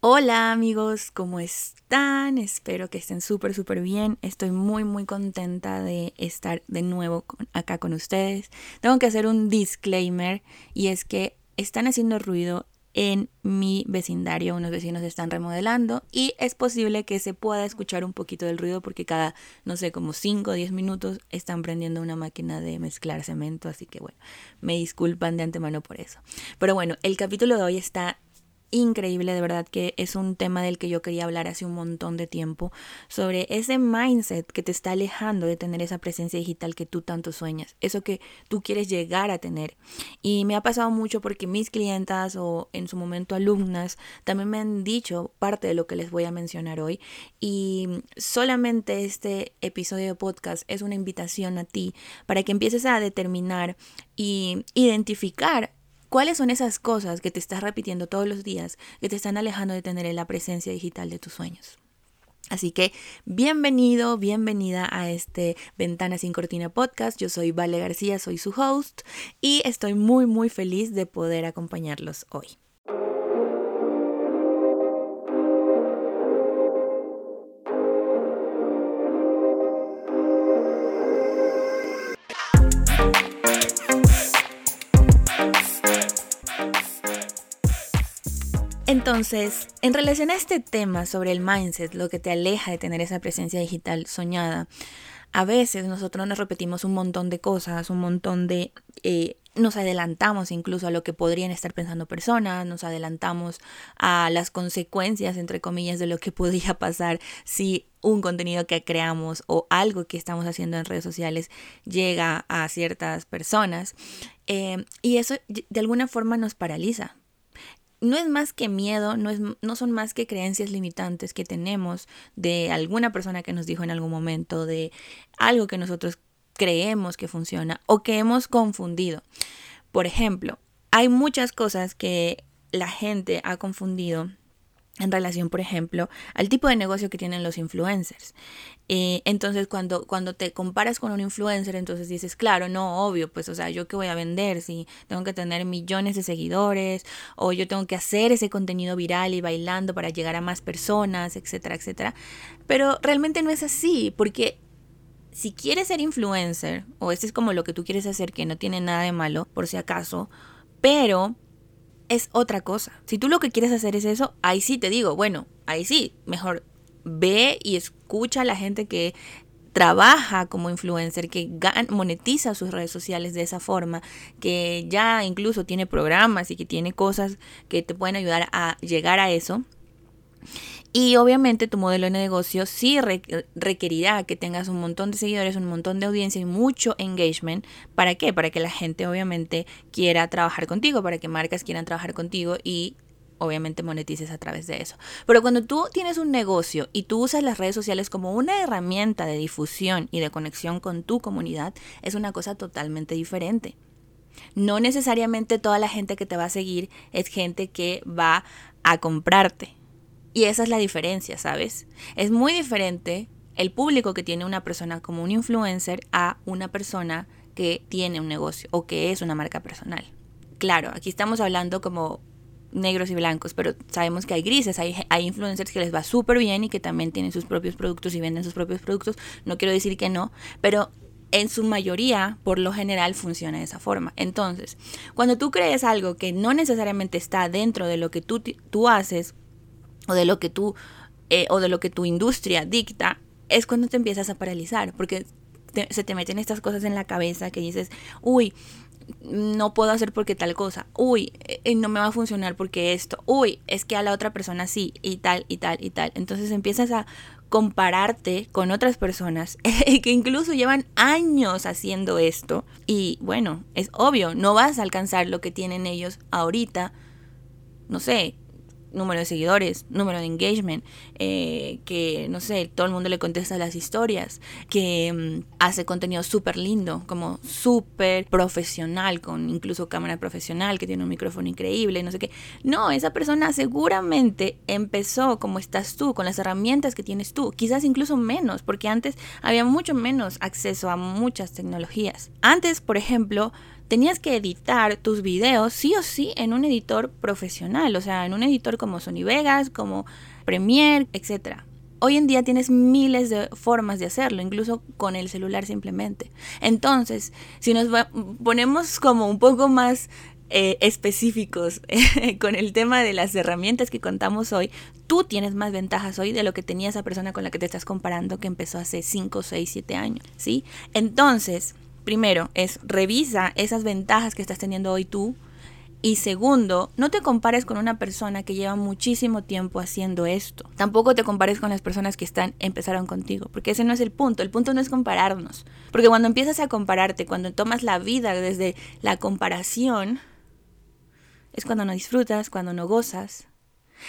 Hola amigos, ¿cómo están? Espero que estén súper, súper bien. Estoy muy, muy contenta de estar de nuevo acá con ustedes. Tengo que hacer un disclaimer y es que están haciendo ruido en mi vecindario. Unos vecinos están remodelando y es posible que se pueda escuchar un poquito del ruido porque cada, no sé, como 5 o 10 minutos están prendiendo una máquina de mezclar cemento. Así que bueno, me disculpan de antemano por eso. Pero bueno, el capítulo de hoy está increíble, de verdad que es un tema del que yo quería hablar hace un montón de tiempo, sobre ese mindset que te está alejando de tener esa presencia digital que tú tanto sueñas, eso que tú quieres llegar a tener. Y me ha pasado mucho porque mis clientas o en su momento alumnas también me han dicho parte de lo que les voy a mencionar hoy y solamente este episodio de podcast es una invitación a ti para que empieces a determinar y identificar ¿Cuáles son esas cosas que te estás repitiendo todos los días que te están alejando de tener la presencia digital de tus sueños? Así que bienvenido, bienvenida a este Ventana sin Cortina podcast. Yo soy Vale García, soy su host y estoy muy muy feliz de poder acompañarlos hoy. Entonces, en relación a este tema sobre el mindset, lo que te aleja de tener esa presencia digital soñada, a veces nosotros nos repetimos un montón de cosas, un montón de... Eh, nos adelantamos incluso a lo que podrían estar pensando personas, nos adelantamos a las consecuencias, entre comillas, de lo que podría pasar si un contenido que creamos o algo que estamos haciendo en redes sociales llega a ciertas personas. Eh, y eso de alguna forma nos paraliza, no es más que miedo, no, es, no son más que creencias limitantes que tenemos de alguna persona que nos dijo en algún momento, de algo que nosotros creemos que funciona o que hemos confundido. Por ejemplo, hay muchas cosas que la gente ha confundido en relación, por ejemplo, al tipo de negocio que tienen los influencers. Eh, entonces, cuando, cuando te comparas con un influencer, entonces dices, claro, no, obvio, pues, o sea, yo qué voy a vender si tengo que tener millones de seguidores o yo tengo que hacer ese contenido viral y bailando para llegar a más personas, etcétera, etcétera. Pero realmente no es así, porque si quieres ser influencer, o este es como lo que tú quieres hacer, que no tiene nada de malo, por si acaso, pero es otra cosa. Si tú lo que quieres hacer es eso, ahí sí te digo, bueno, ahí sí, mejor ve y escucha a la gente que trabaja como influencer, que monetiza sus redes sociales de esa forma, que ya incluso tiene programas y que tiene cosas que te pueden ayudar a llegar a eso. Y obviamente tu modelo de negocio sí requerirá que tengas un montón de seguidores, un montón de audiencia y mucho engagement. ¿Para qué? Para que la gente obviamente quiera trabajar contigo, para que marcas quieran trabajar contigo y obviamente monetices a través de eso. Pero cuando tú tienes un negocio y tú usas las redes sociales como una herramienta de difusión y de conexión con tu comunidad, es una cosa totalmente diferente. No necesariamente toda la gente que te va a seguir es gente que va a comprarte. Y esa es la diferencia, ¿sabes? Es muy diferente el público que tiene una persona como un influencer a una persona que tiene un negocio o que es una marca personal. Claro, aquí estamos hablando como negros y blancos, pero sabemos que hay grises, hay, hay influencers que les va súper bien y que también tienen sus propios productos y venden sus propios productos. No quiero decir que no, pero en su mayoría, por lo general, funciona de esa forma. Entonces, cuando tú crees algo que no necesariamente está dentro de lo que tú, tú haces, o de lo que tú eh, o de lo que tu industria dicta, es cuando te empiezas a paralizar, porque se te meten estas cosas en la cabeza que dices, uy, no puedo hacer porque tal cosa, uy, eh, no me va a funcionar porque esto, uy, es que a la otra persona sí, y tal, y tal, y tal. Entonces empiezas a compararte con otras personas que incluso llevan años haciendo esto y bueno, es obvio, no vas a alcanzar lo que tienen ellos ahorita, no sé, número de seguidores, número de engagement, eh, que no sé, todo el mundo le contesta las historias, que mm, hace contenido súper lindo, como súper profesional, con incluso cámara profesional, que tiene un micrófono increíble, no sé qué. No, esa persona seguramente empezó como estás tú, con las herramientas que tienes tú, quizás incluso menos, porque antes había mucho menos acceso a muchas tecnologías. Antes, por ejemplo, tenías que editar tus videos sí o sí en un editor profesional, o sea, en un editor como Sony Vegas, como Premiere, etc. Hoy en día tienes miles de formas de hacerlo, incluso con el celular simplemente. Entonces, si nos ponemos como un poco más eh, específicos con el tema de las herramientas que contamos hoy, tú tienes más ventajas hoy de lo que tenía esa persona con la que te estás comparando que empezó hace 5, 6, 7 años, ¿sí? Entonces, primero es revisa esas ventajas que estás teniendo hoy tú y segundo, no te compares con una persona que lleva muchísimo tiempo haciendo esto. Tampoco te compares con las personas que están empezaron contigo, porque ese no es el punto. El punto no es compararnos, porque cuando empiezas a compararte, cuando tomas la vida desde la comparación, es cuando no disfrutas, cuando no gozas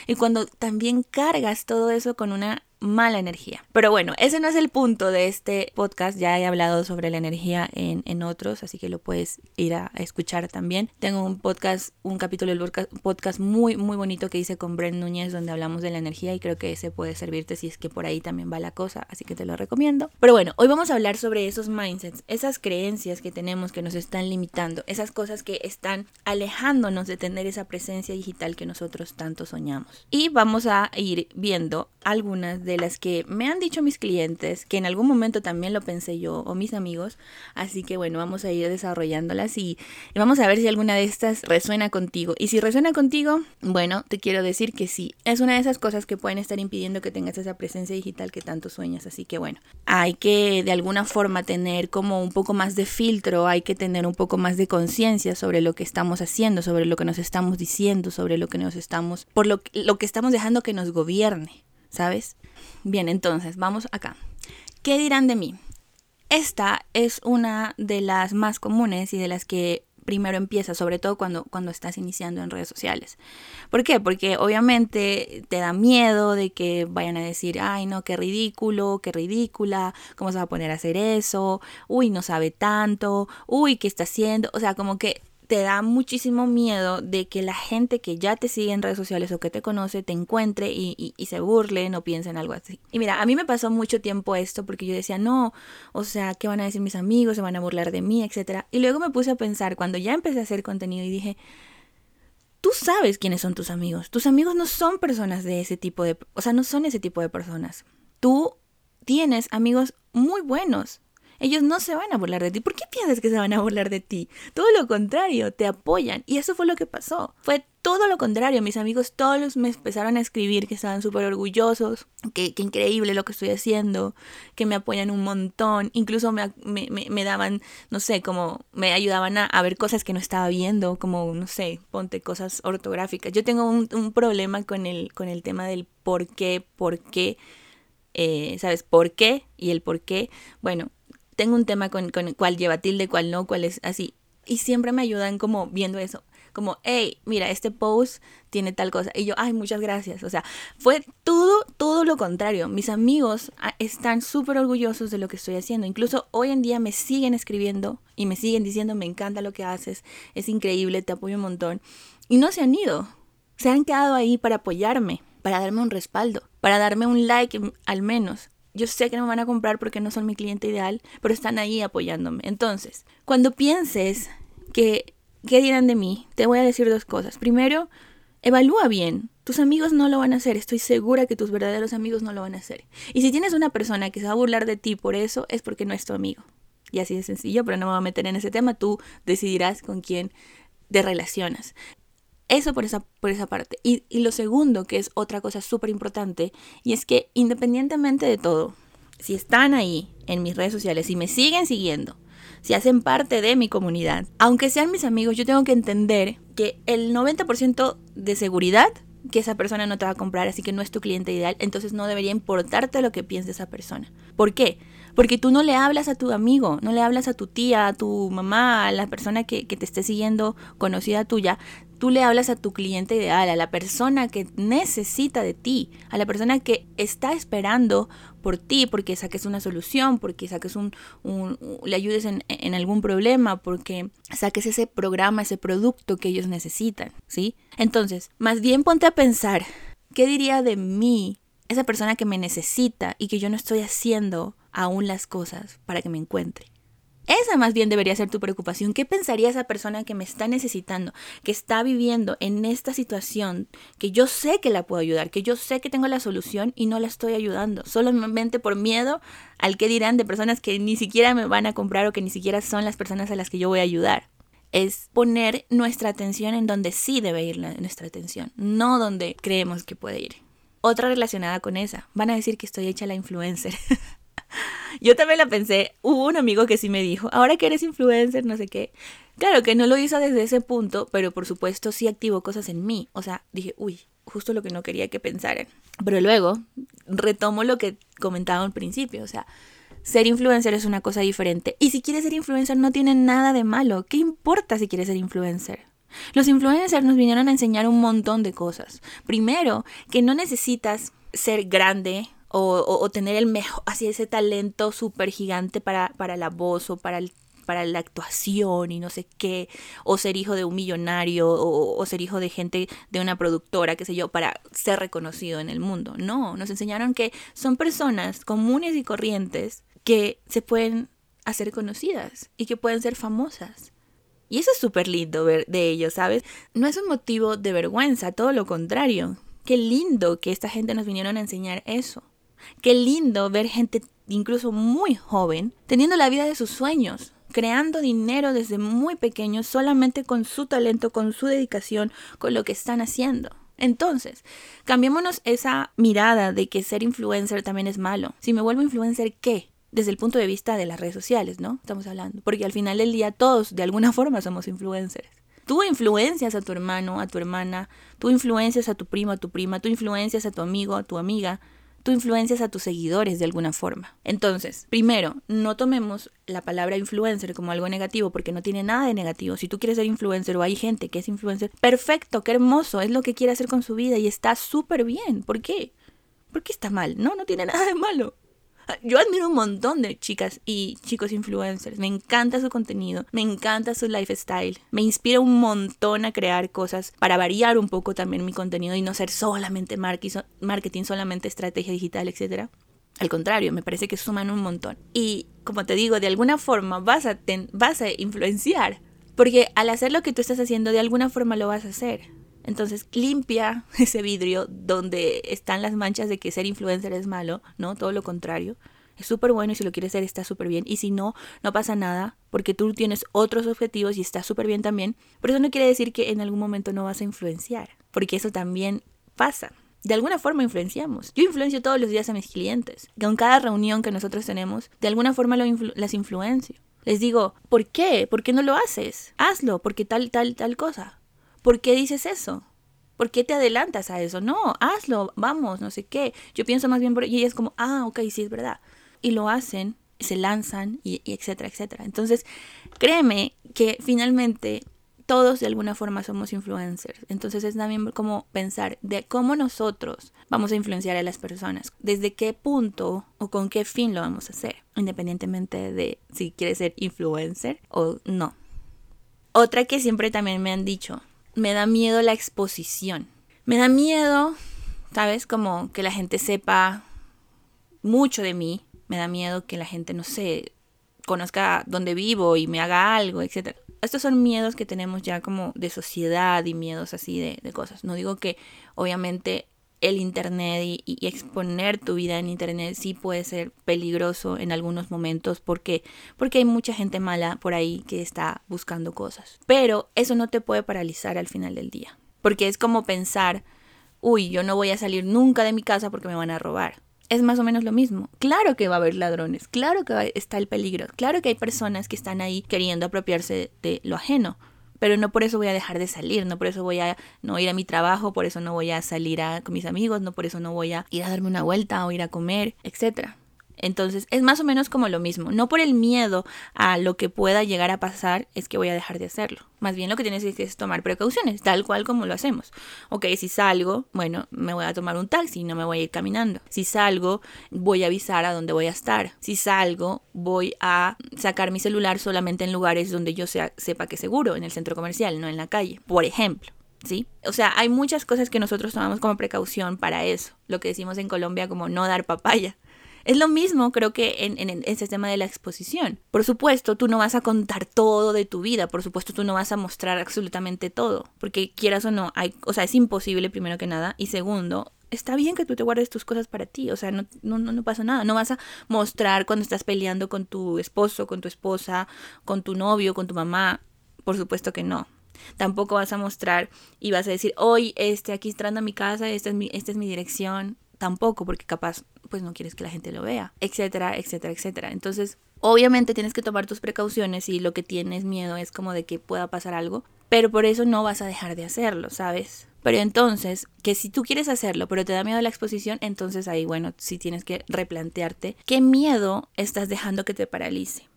y cuando también cargas todo eso con una mala energía. Pero bueno, ese no es el punto de este podcast. Ya he hablado sobre la energía en, en otros, así que lo puedes ir a, escuchar también. Tengo un podcast, un capítulo del podcast, muy, muy bonito que hice con Brent Núñez, donde hablamos de la energía y creo que ese puede servirte si es que por ahí también va la cosa, así que te lo recomiendo. Pero bueno, hoy vamos a hablar sobre esos mindsets, esas creencias que tenemos que nos están limitando, esas cosas que están alejándonos de tener esa presencia digital que nosotros tanto soñamos. Y vamos a ir viendo algunas de las que me han dicho mis clientes, que en algún momento también lo pensé yo o mis amigos, así que bueno, vamos a ir desarrollándolas y, vamos a ver si alguna de estas resuena contigo. Y si resuena contigo, bueno, te quiero decir que sí, es una de esas cosas que pueden estar impidiendo que tengas esa presencia digital que tanto sueñas, así que bueno, hay que de alguna forma tener como un poco más de filtro, hay que tener un poco más de conciencia sobre lo que estamos haciendo, sobre lo que nos estamos diciendo, sobre lo que nos estamos, por lo, lo que estamos dejando que nos gobierne. ¿sabes? Bien, entonces, vamos acá. ¿Qué dirán de mí? Esta es una de las más comunes y de las que primero empieza, sobre todo cuando, cuando estás iniciando en redes sociales. ¿Por qué? Porque obviamente te da miedo de que vayan a decir, ay no, qué ridículo, qué ridícula, ¿cómo se va a poner a hacer eso? Uy, no sabe tanto, uy, ¿qué está haciendo? O sea, como que te da muchísimo miedo de que la gente que ya te sigue en redes sociales o que te conoce te encuentre y, se burlen o piensen algo así. Y mira, a mí me pasó mucho tiempo esto porque yo decía, no, o sea, ¿qué van a decir mis amigos? ¿Se van a burlar de mí? Etcétera. Y luego me puse a pensar cuando ya empecé a hacer contenido y dije, tú sabes quiénes son tus amigos. Tus amigos no son personas de ese tipo de, o sea, no son ese tipo de personas. Tú tienes amigos muy buenos, ellos no se van a burlar de ti. ¿Por qué piensas que se van a burlar de ti? Todo lo contrario, te apoyan. Y eso fue lo que pasó. Fue todo lo contrario. Mis amigos todos me empezaron a escribir que estaban súper orgullosos, que, increíble lo que estoy haciendo, que me apoyan un montón. Incluso me, me, daban, no sé, como me ayudaban a, ver cosas que no estaba viendo, como, no sé, ponte cosas ortográficas. Yo tengo un, un problema con el, con el tema del por qué, por qué. Eh, ¿Sabes? ¿Por qué? Y el por qué. Bueno, tengo un tema con, con cuál lleva tilde, cuál no, cuál es así. Y siempre me ayudan como viendo eso. Como, hey, mira, este post tiene tal cosa. Y yo, ay, muchas gracias. O sea, fue todo, todo lo contrario. Mis amigos ah, están súper orgullosos de lo que estoy haciendo. Incluso hoy en día me siguen escribiendo y me siguen diciendo, me encanta lo que haces, es increíble, te apoyo un montón. Y no se han ido. Se han quedado ahí para apoyarme, para darme un respaldo, para darme un like al menos yo sé que no me van a comprar porque no son mi cliente ideal, pero están ahí apoyándome. Entonces, cuando pienses que, ¿qué dirán de mí? Te voy a decir dos cosas. Primero, evalúa bien. Tus amigos no lo van a hacer. Estoy segura que tus verdaderos amigos no lo van a hacer. Y si tienes una persona que se va a burlar de ti por eso, es porque no es tu amigo. Y así de sencillo, pero no me voy a meter en ese tema. Tú decidirás con quién te relacionas. Eso por esa, por esa parte. Y, lo segundo, que es otra cosa súper importante, y es que independientemente de todo, si están ahí en mis redes sociales, y me siguen siguiendo, si hacen parte de mi comunidad, aunque sean mis amigos, yo tengo que entender que el 90% de seguridad que esa persona no te va a comprar, así que no es tu cliente ideal, entonces no debería importarte lo que piense esa persona. ¿Por qué? Porque tú no le hablas a tu amigo, no le hablas a tu tía, a tu mamá, a la persona que, que te esté siguiendo, conocida tuya, Tú le hablas a tu cliente ideal, a la persona que necesita de ti, a la persona que está esperando por ti, porque saques una solución, porque saques un, le ayudes en, en, algún problema, porque saques ese programa, ese producto que ellos necesitan, ¿sí? Entonces, más bien ponte a pensar, ¿qué diría de mí esa persona que me necesita y que yo no estoy haciendo aún las cosas para que me encuentre? Esa más bien debería ser tu preocupación. ¿Qué pensaría esa persona que me está necesitando, que está viviendo en esta situación, que yo sé que la puedo ayudar, que yo sé que tengo la solución y no la estoy ayudando, solamente por miedo al que dirán de personas que ni siquiera me van a comprar o que ni siquiera son las personas a las que yo voy a ayudar? Es poner nuestra atención en donde sí debe ir nuestra atención, no donde creemos que puede ir. Otra relacionada con esa, van a decir que estoy hecha la influencer. Yo también la pensé. Hubo un amigo que sí me dijo, ahora que eres influencer, no sé qué. Claro que no lo hizo desde ese punto, pero por supuesto sí activó cosas en mí. O sea, dije, uy, justo lo que no quería que pensaran. Pero luego retomo lo que comentaba al principio. O sea, ser influencer es una cosa diferente. Y si quieres ser influencer no tiene nada de malo. ¿Qué importa si quieres ser influencer? Los influencers nos vinieron a enseñar un montón de cosas. Primero, que no necesitas ser grande o, tener el mejor, así ese talento súper gigante para, para la voz o para para la actuación y no sé qué, o ser hijo de un millonario, o, ser hijo de gente de una productora, qué sé yo, para ser reconocido en el mundo. No, nos enseñaron que son personas comunes y corrientes que se pueden hacer conocidas y que pueden ser famosas. Y eso es súper lindo ver de ellos, ¿sabes? No es un motivo de vergüenza, todo lo contrario. Qué lindo que esta gente nos vinieron a enseñar eso. Qué lindo ver gente incluso muy joven teniendo la vida de sus sueños, creando dinero desde muy pequeños solamente con su talento, con su dedicación, con lo que están haciendo. Entonces, cambiémonos esa mirada de que ser influencer también es malo. Si me vuelvo influencer, ¿qué? Desde el punto de vista de las redes sociales, ¿no? Estamos hablando. Porque al final del día todos de alguna forma somos influencers. Tú influencias a tu hermano, a tu hermana, tú influencias a tu primo, a tu prima, tú influencias a tu amigo, a tu amiga, tú influencias a tus seguidores de alguna forma. Entonces, primero, no tomemos la palabra influencer como algo negativo porque no tiene nada de negativo. Si tú quieres ser influencer o hay gente que es influencer, perfecto, qué hermoso, es lo que quiere hacer con su vida y está súper bien. ¿Por qué? ¿Por qué está mal? No, no tiene nada de malo. Yo admiro un montón de chicas y chicos influencers. Me encanta su contenido, me encanta su lifestyle. Me inspira un montón a crear cosas para variar un poco también mi contenido y no ser solamente marketing, solamente estrategia digital, etc. Al contrario, me parece que suman un montón. Y como te digo, de alguna forma vas a, vas a influenciar. Porque al hacer lo que tú estás haciendo, de alguna forma lo vas a hacer. Entonces limpia ese vidrio donde están las manchas de que ser influencer es malo, ¿no? Todo lo contrario. Es súper bueno y si lo quieres hacer está súper bien. Y si no, no pasa nada porque tú tienes otros objetivos y está súper bien también. Pero eso no quiere decir que en algún momento no vas a influenciar, porque eso también pasa. De alguna forma influenciamos. Yo influencio todos los días a mis clientes. Con cada reunión que nosotros tenemos, de alguna forma las influencio. Les digo, ¿por qué? ¿Por qué no lo haces? Hazlo, porque tal, tal, tal cosa. ¿Por qué dices eso? ¿Por qué te adelantas a eso? No, hazlo, vamos, no sé qué. Yo pienso más bien por... Y ella es como, ah, ok, sí, es verdad. Y lo hacen, se lanzan, y, etcétera, etcétera. Entonces, créeme que finalmente todos de alguna forma somos influencers. Entonces es también como pensar de cómo nosotros vamos a influenciar a las personas, desde qué punto o con qué fin lo vamos a hacer, independientemente de si quieres ser influencer o no. Otra que siempre también me han dicho, me da miedo la exposición. Me da miedo, ¿sabes? Como que la gente sepa mucho de mí. Me da miedo que la gente, no sé, conozca dónde vivo y me haga algo, etc. Estos son miedos que tenemos ya como de sociedad y miedos así de, de cosas. No digo que obviamente el Internet y, exponer tu vida en Internet sí puede ser peligroso en algunos momentos porque, porque hay mucha gente mala por ahí que está buscando cosas. Pero eso no te puede paralizar al final del día. Porque es como pensar, uy, yo no voy a salir nunca de mi casa porque me van a robar. Es más o menos lo mismo. Claro que va a haber ladrones, claro que está el peligro, claro que hay personas que están ahí queriendo apropiarse de lo ajeno pero no por eso voy a dejar de salir, no por eso voy a no ir a mi trabajo, por eso no voy a salir a, con mis amigos, no por eso no voy a ir a darme una vuelta o ir a comer, etcétera. Entonces es más o menos como lo mismo. No por el miedo a lo que pueda llegar a pasar es que voy a dejar de hacerlo. Más bien lo que tienes que es tomar precauciones, tal cual como lo hacemos. Ok, si salgo, bueno, me voy a tomar un taxi, no me voy a ir caminando. Si salgo, voy a avisar a dónde voy a estar. Si salgo, voy a sacar mi celular solamente en lugares donde yo sepa que es seguro, en el centro comercial, no en la calle, por ejemplo. ¿Sí? O sea, hay muchas cosas que nosotros tomamos como precaución para eso. Lo que decimos en Colombia como no dar papaya Es lo mismo creo que en, en, ese tema de la exposición. Por supuesto, tú no vas a contar todo de tu vida, por supuesto, tú no vas a mostrar absolutamente todo, porque quieras o no, hay, o sea, es imposible primero que nada, y segundo, está bien que tú te guardes tus cosas para ti, o sea, no, no, no, pasa nada, no vas a mostrar cuando estás peleando con tu esposo, con tu esposa, con tu novio, con tu mamá, por supuesto que no. Tampoco vas a mostrar y vas a decir, hoy, este, aquí entrando a mi casa, esta es mi, esta es mi dirección. Tampoco, porque capaz, pues no quieres que la gente lo vea, etcétera, etcétera, etcétera. Entonces, obviamente tienes que tomar tus precauciones y lo que tienes miedo es como de que pueda pasar algo, pero por eso no vas a dejar de hacerlo, ¿sabes? Pero entonces, que si tú quieres hacerlo, pero te da miedo la exposición, entonces ahí, bueno, sí tienes que replantearte qué miedo estás dejando que te paralice.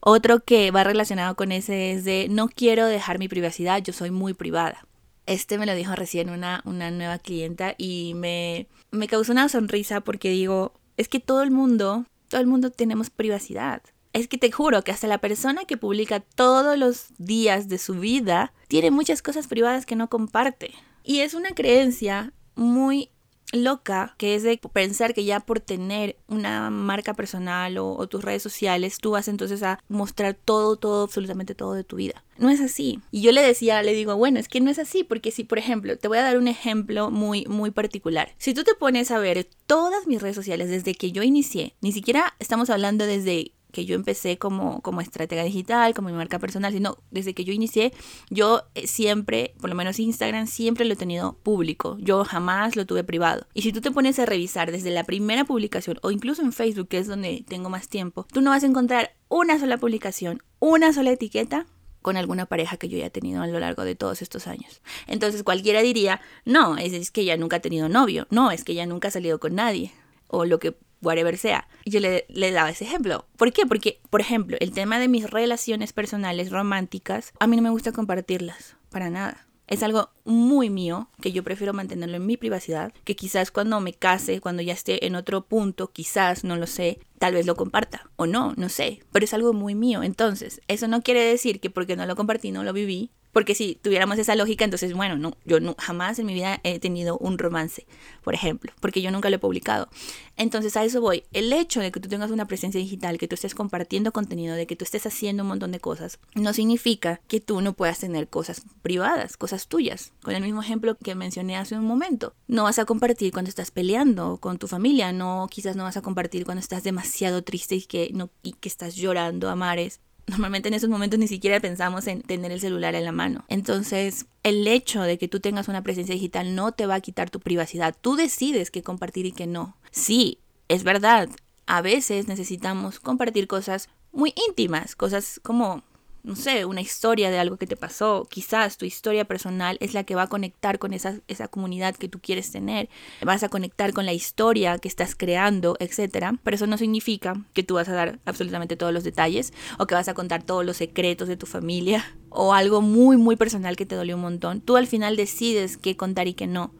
Otro que va relacionado con ese es de no quiero dejar mi privacidad, yo soy muy privada. Este me lo dijo recién una, una nueva clienta y me, me causó una sonrisa porque digo, es que todo el mundo, todo el mundo tenemos privacidad. Es que te juro que hasta la persona que publica todos los días de su vida tiene muchas cosas privadas que no comparte. Y es una creencia muy loca que es de pensar que ya por tener una marca personal o, tus redes sociales tú vas entonces a mostrar todo, todo, absolutamente todo de tu vida. No es así. Y yo le decía, le digo, bueno, es que no es así porque si, por ejemplo, te voy a dar un ejemplo muy, muy particular. Si tú te pones a ver todas mis redes sociales desde que yo inicié, ni siquiera estamos hablando desde que yo empecé como, como estratega digital, como mi marca personal, sino desde que yo inicié, yo eh, siempre, por lo menos Instagram, siempre lo he tenido público. Yo jamás lo tuve privado. Y si tú te pones a revisar desde la primera publicación o incluso en Facebook, que es donde tengo más tiempo, tú no vas a encontrar una sola publicación, una sola etiqueta con alguna pareja que yo haya tenido a lo largo de todos estos años. Entonces cualquiera diría, no, es, es que ella nunca ha tenido novio, no, es que ella nunca ha salido con nadie, o lo que whatever sea. Yo le, le, daba ese ejemplo. ¿Por qué? Porque, por ejemplo, el tema de mis relaciones personales románticas, a mí no me gusta compartirlas, para nada. Es algo muy mío, que yo prefiero mantenerlo en mi privacidad, que quizás cuando me case, cuando ya esté en otro punto, quizás, no lo sé, tal vez lo comparta o no, no sé, pero es algo muy mío. Entonces, eso no quiere decir que porque no lo compartí, no lo viví, porque si tuviéramos esa lógica, entonces, bueno, no, yo no, jamás en mi vida he tenido un romance, por ejemplo, porque yo nunca lo he publicado. Entonces, a eso voy. El hecho de que tú tengas una presencia digital, que tú estés compartiendo contenido, de que tú estés haciendo un montón de cosas, no significa que tú no puedas tener cosas privadas, cosas tuyas. Con el mismo ejemplo que mencioné hace un momento. No vas a compartir cuando estás peleando con tu familia, no, quizás no vas a compartir cuando estás demasiado triste y que, no, y que estás llorando a mares normalmente en esos momentos ni siquiera pensamos en tener el celular en la mano. Entonces, el hecho de que tú tengas una presencia digital no te va a quitar tu privacidad. Tú decides qué compartir y qué no. Sí, es verdad. A veces necesitamos compartir cosas muy íntimas, cosas como no sé, una historia de algo que te pasó, quizás tu historia personal es la que va a conectar con esa, esa comunidad que tú quieres tener, vas a conectar con la historia que estás creando, etc. Pero eso no significa que tú vas a dar absolutamente todos los detalles o que vas a contar todos los secretos de tu familia o algo muy, muy personal que te dolió un montón. Tú al final decides qué contar y qué no.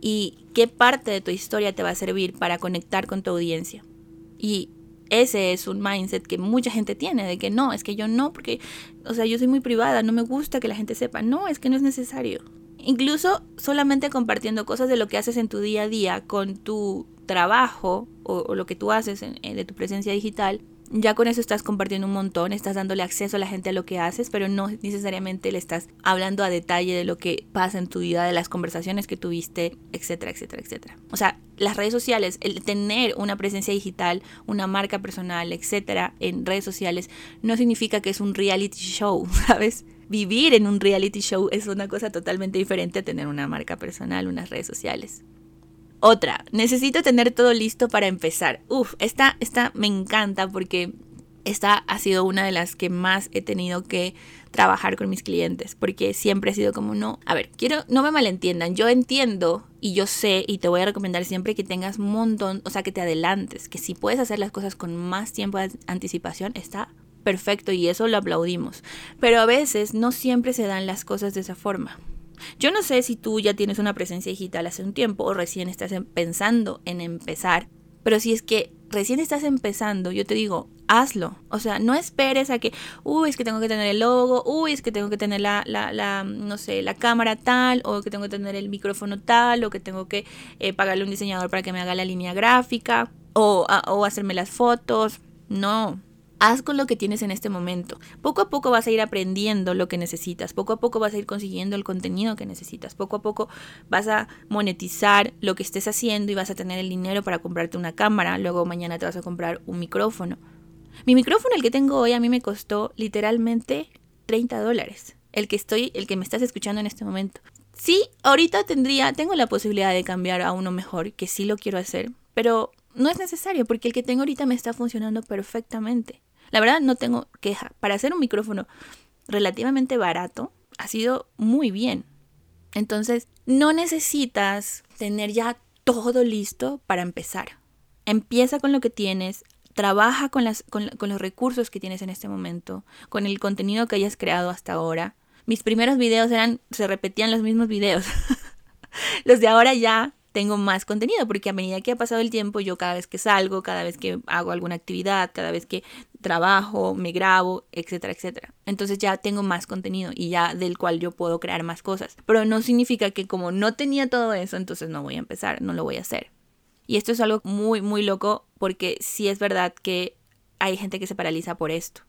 Y qué parte de tu historia te va a servir para conectar con tu audiencia. Y ese es un mindset que mucha gente tiene, de que no, es que yo no, porque, o sea, yo soy muy privada, no me gusta que la gente sepa. No, es que no es necesario. Incluso solamente compartiendo cosas de lo que haces en tu día a día con tu trabajo o, lo que tú haces de tu presencia digital, ya con eso estás compartiendo un montón, estás dándole acceso a la gente a lo que haces, pero no necesariamente le estás hablando a detalle de lo que pasa en tu vida, de las conversaciones que tuviste, etcétera, etcétera, etcétera. O sea, las redes sociales, el tener una presencia digital, una marca personal, etcétera, en redes sociales, no significa que es un reality show, ¿sabes? Vivir en un reality show es una cosa totalmente diferente a tener una marca personal, unas redes sociales. Otra, necesito tener todo listo para empezar. Uf, esta, esta me encanta porque esta ha sido una de las que más he tenido que trabajar con mis clientes porque siempre ha sido como no, a ver, quiero no me malentiendan, yo entiendo y yo sé y te voy a recomendar siempre que tengas un montón, o sea, que te adelantes, que si puedes hacer las cosas con más tiempo de anticipación está perfecto y eso lo aplaudimos, pero a veces no siempre se dan las cosas de esa forma. Yo no sé si tú ya tienes una presencia digital hace un tiempo o recién estás em, pensando en empezar, pero si es que recién estás empezando, yo te digo, hazlo. O sea, no esperes a que, uy, es que tengo que tener el logo, uy, es que tengo que tener la, la, la no sé, la cámara tal, o que tengo que tener el micrófono tal, o que tengo que eh, pagarle a un diseñador para que me haga la línea gráfica. o, o hacerme las fotos. No, Haz con lo que tienes en este momento. Poco a poco vas a ir aprendiendo lo que necesitas. Poco a poco vas a ir consiguiendo el contenido que necesitas. Poco a poco vas a monetizar lo que estés haciendo y vas a tener el dinero para comprarte una cámara. Luego mañana te vas a comprar un micrófono. Mi micrófono, el que tengo hoy, a mí me costó literalmente 30 dólares. El que estoy, el que me estás escuchando en este momento. Sí, ahorita tendría, tengo la posibilidad de cambiar a uno mejor, que sí lo quiero hacer, pero no es necesario porque el que tengo ahorita me está funcionando perfectamente. La verdad no tengo queja. Para hacer un micrófono relativamente barato, ha sido muy bien. Entonces, no necesitas tener ya todo listo para empezar. Empieza con lo que tienes, trabaja con, las, con, los recursos que tienes en este momento, con el contenido que hayas creado hasta ahora. Mis primeros videos eran, se repetían los mismos videos. los de ahora ya tengo más contenido, porque a medida que ha pasado el tiempo, yo cada vez que salgo, cada vez que hago alguna actividad, cada vez que trabajo, me grabo, etcétera, etcétera. Entonces ya tengo más contenido y ya del cual yo puedo crear más cosas. Pero no significa que como no tenía todo eso, entonces no voy a empezar, no lo voy a hacer. Y esto es algo muy, muy loco porque sí es verdad que hay gente que se paraliza por esto.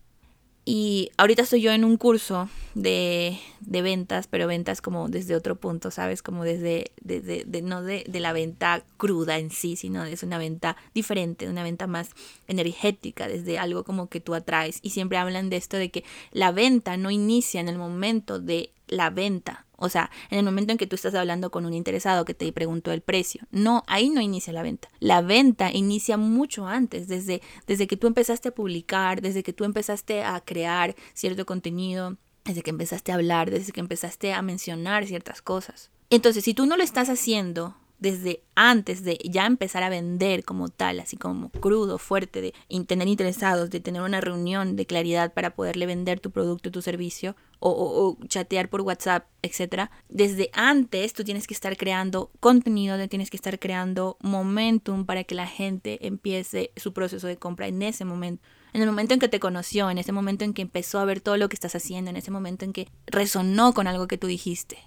Y ahorita estoy yo en un curso de, de, ventas, pero ventas como desde otro punto, ¿sabes? Como desde, desde de, no de, de, la venta cruda en sí, sino es una venta diferente, una venta más energética, desde algo como que tú atraes. Y siempre hablan de esto de que la venta no inicia en el momento de la venta, o sea, en el momento en que tú estás hablando con un interesado que te preguntó el precio. No, ahí no inicia la venta. La venta inicia mucho antes, desde, desde que tú empezaste a publicar, desde que tú empezaste a crear cierto contenido, desde que empezaste a hablar, desde que empezaste a mencionar ciertas cosas. Entonces, si tú no lo estás haciendo desde antes de ya empezar a vender como tal, así como crudo, fuerte, de tener interesados, de tener una reunión de claridad para poderle vender tu producto, tu servicio, o, o, chatear por WhatsApp, etc. Desde antes tú tienes que estar creando contenido, tienes que estar creando momentum para que la gente empiece su proceso de compra en ese momento. En el momento en que te conoció, en ese momento en que empezó a ver todo lo que estás haciendo, en ese momento en que resonó con algo que tú dijiste.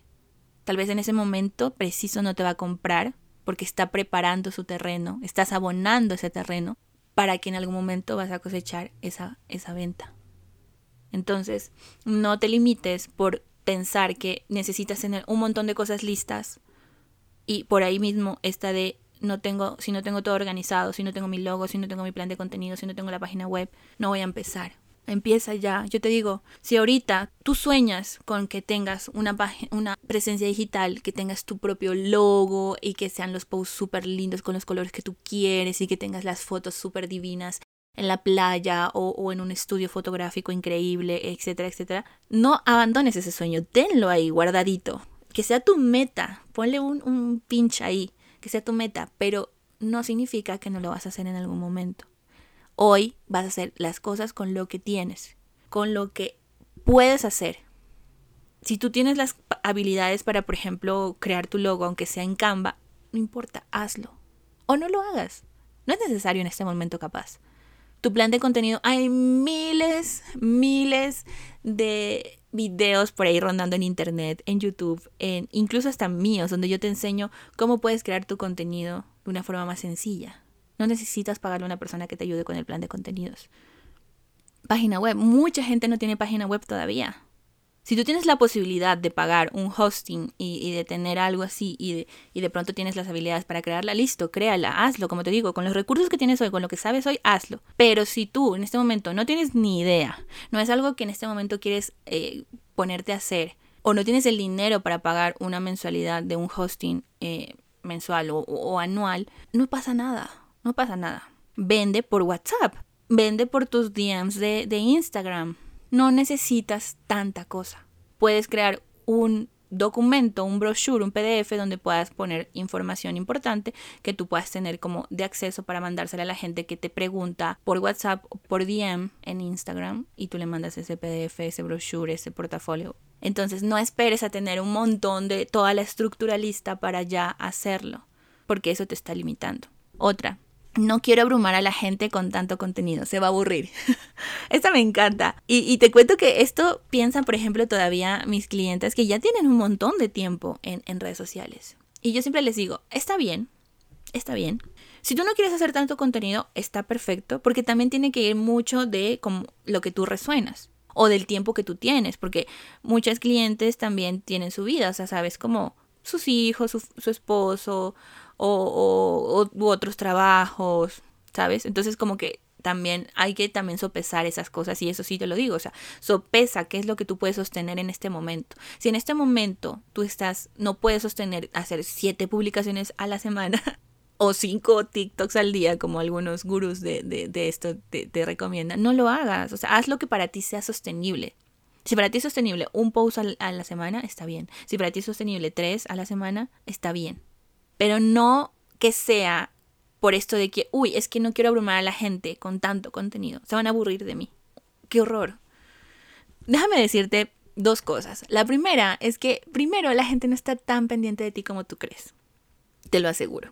Tal vez en ese momento preciso no te va a comprar porque está preparando su terreno, estás abonando ese terreno para que en algún momento vas a cosechar esa, esa venta. Entonces, no te limites por pensar que necesitas tener un montón de cosas listas y por ahí mismo esta de no tengo, si no tengo todo organizado, si no tengo mi logo, si no tengo mi plan de contenido, si no tengo la página web, no voy a empezar. Empieza ya. Yo te digo, si ahorita tú sueñas con que tengas una, una presencia digital, que tengas tu propio logo y que sean los posts súper lindos con los colores que tú quieres y que tengas las fotos súper divinas en la playa o, en un estudio fotográfico increíble, etcétera, etcétera, no abandones ese sueño, tenlo ahí guardadito, que sea tu meta, ponle un, un pinch ahí, que sea tu meta, pero no significa que no lo vas a hacer en algún momento. Hoy vas a hacer las cosas con lo que tienes, con lo que puedes hacer. Si tú tienes las habilidades para, por ejemplo, crear tu logo, aunque sea en Canva, no importa, hazlo. O no lo hagas. No es necesario en este momento capaz. Tu plan de contenido, hay miles, miles de videos por ahí rondando en internet, en YouTube, en, incluso hasta míos, donde yo te enseño cómo puedes crear tu contenido de una forma más sencilla. No necesitas pagarle a una persona que te ayude con el plan de contenidos. Página web. Mucha gente no tiene página web todavía. Si tú tienes la posibilidad de pagar un hosting y, de tener algo así y de, y de, pronto tienes las habilidades para crearla, listo, créala, hazlo, como te digo, con los recursos que tienes hoy, con lo que sabes hoy, hazlo. Pero si tú en este momento no tienes ni idea, no es algo que en este momento quieres eh, ponerte a hacer, o no tienes el dinero para pagar una mensualidad de un hosting eh, mensual o anual, no pasa nada no pasa nada. Vende por WhatsApp, vende por tus DMs de, de Instagram. No necesitas tanta cosa. Puedes crear un documento, un brochure, un PDF donde puedas poner información importante que tú puedas tener como de acceso para mandársela a la gente que te pregunta por WhatsApp o por DM en Instagram y tú le mandas ese PDF, ese brochure, ese portafolio. Entonces no esperes a tener un montón de toda la estructura lista para ya hacerlo, porque eso te está limitando. Otra, no quiero abrumar a la gente con tanto contenido, se va a aburrir. Esta me encanta. Y, te cuento que esto piensan, por ejemplo, todavía mis clientes que ya tienen un montón de tiempo en, redes sociales. Y yo siempre les digo, está bien, está bien, Si tú no quieres hacer tanto contenido, está perfecto, porque también tiene que ir mucho de como lo que tú resuenas o del tiempo que tú tienes, porque muchas clientes también tienen su vida, o sea, sabes, como sus hijos, su esposo o, u otros trabajos, ¿sabes? Entonces como que también hay que también sopesar esas cosas y eso sí te lo digo, o sea, sopesa qué es lo que tú puedes sostener en este momento. Si en este momento tú estás, no puedes sostener hacer siete publicaciones a la semana o cinco TikToks al día, como algunos gurús de, de, esto te, te, recomiendan, no lo hagas, o sea, haz lo que para ti sea sostenible. Si para ti es sostenible un post a la semana, está bien. Si para ti es sostenible tres a la semana, está bien. Pero no que sea por esto de que, uy, es que no quiero abrumar a la gente con tanto contenido. Se van a aburrir de mí. Qué horror. Déjame decirte dos cosas. La primera es que, primero, la gente no está tan pendiente de ti como tú crees. Te lo aseguro.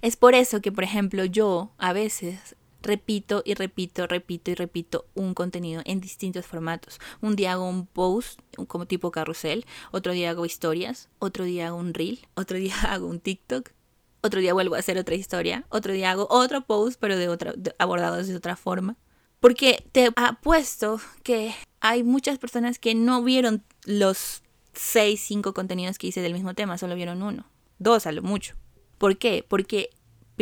Es por eso que, por ejemplo, yo a veces repito y repito, repito y repito un contenido en distintos formatos. Un día hago un post como tipo carrusel, otro día hago historias, otro día hago un reel, otro día hago un TikTok, otro día vuelvo a hacer otra historia, otro día hago otro post, pero de otra, abordado de otra forma. Porque te apuesto que hay muchas personas que no vieron los 6, 5 contenidos que hice del mismo tema, solo vieron uno, dos a lo mucho. ¿Por qué? Porque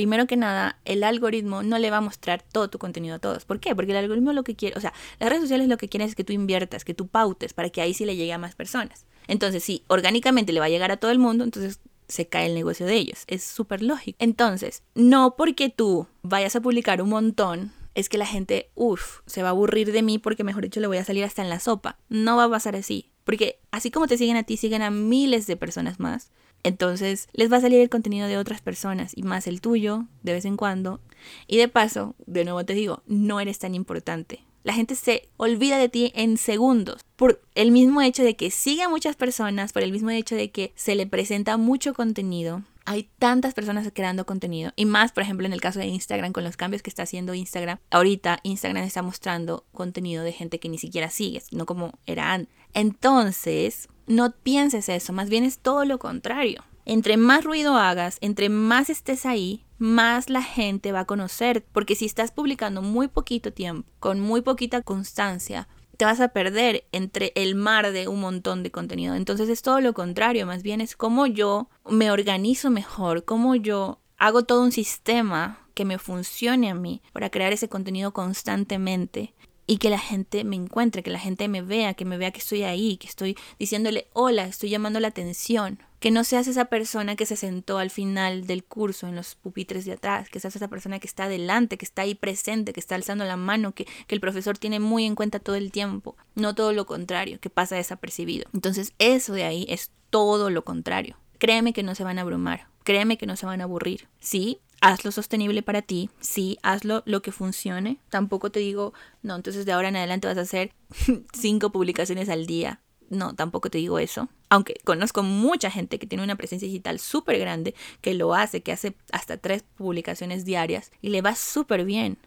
primero que nada, el algoritmo no le va a mostrar todo tu contenido a todos. ¿Por qué? Porque el algoritmo lo que quiere, o sea, las redes sociales lo que quieren es que tú inviertas, que tú pautes, para que ahí sí le llegue a más personas. Entonces, si orgánicamente le va a llegar a todo el mundo, entonces se cae el negocio de ellos. Es súper lógico. Entonces, no porque tú vayas a publicar un montón, es que la gente, uff, se va a aburrir de mí porque mejor dicho le voy a salir hasta en la sopa. No va a pasar así. Porque así como te siguen a ti, siguen a miles de personas más. Entonces les va a salir el contenido de otras personas y más el tuyo de vez en cuando. Y de paso, de nuevo te digo, no eres tan importante. La gente se olvida de ti en segundos por el mismo hecho de que sigue a muchas personas, por el mismo hecho de que se le presenta mucho contenido. Hay tantas personas creando contenido y más, por ejemplo, en el caso de Instagram, con los cambios que está haciendo Instagram. Ahorita Instagram está mostrando contenido de gente que ni siquiera sigues, no como era antes. Entonces, no pienses eso, más bien es todo lo contrario. Entre más ruido hagas, entre más estés ahí, más la gente va a conocer. Porque si estás publicando muy poquito tiempo, con muy poquita constancia, te vas a perder entre el mar de un montón de contenido. Entonces es todo lo contrario, más bien es como yo me organizo mejor, como yo hago todo un sistema que me funcione a mí para crear ese contenido constantemente y que la gente me encuentre, que la gente me vea, que me vea que estoy ahí, que estoy diciéndole hola, estoy llamando la atención. Que no seas esa persona que se sentó al final del curso en los pupitres de atrás, que seas esa persona que está adelante, que está ahí presente, que está alzando la mano, que, que el profesor tiene muy en cuenta todo el tiempo. No todo lo contrario, que pasa desapercibido. Entonces eso de ahí es todo lo contrario. Créeme que no se van a abrumar, créeme que no se van a aburrir. Sí, hazlo sostenible para ti, sí, hazlo lo que funcione. Tampoco te digo, no, entonces de ahora en adelante vas a hacer cinco publicaciones al día. No, tampoco te digo eso. Aunque conozco mucha gente que tiene una presencia digital súper grande, que lo hace, que hace hasta tres publicaciones diarias y le va súper bien.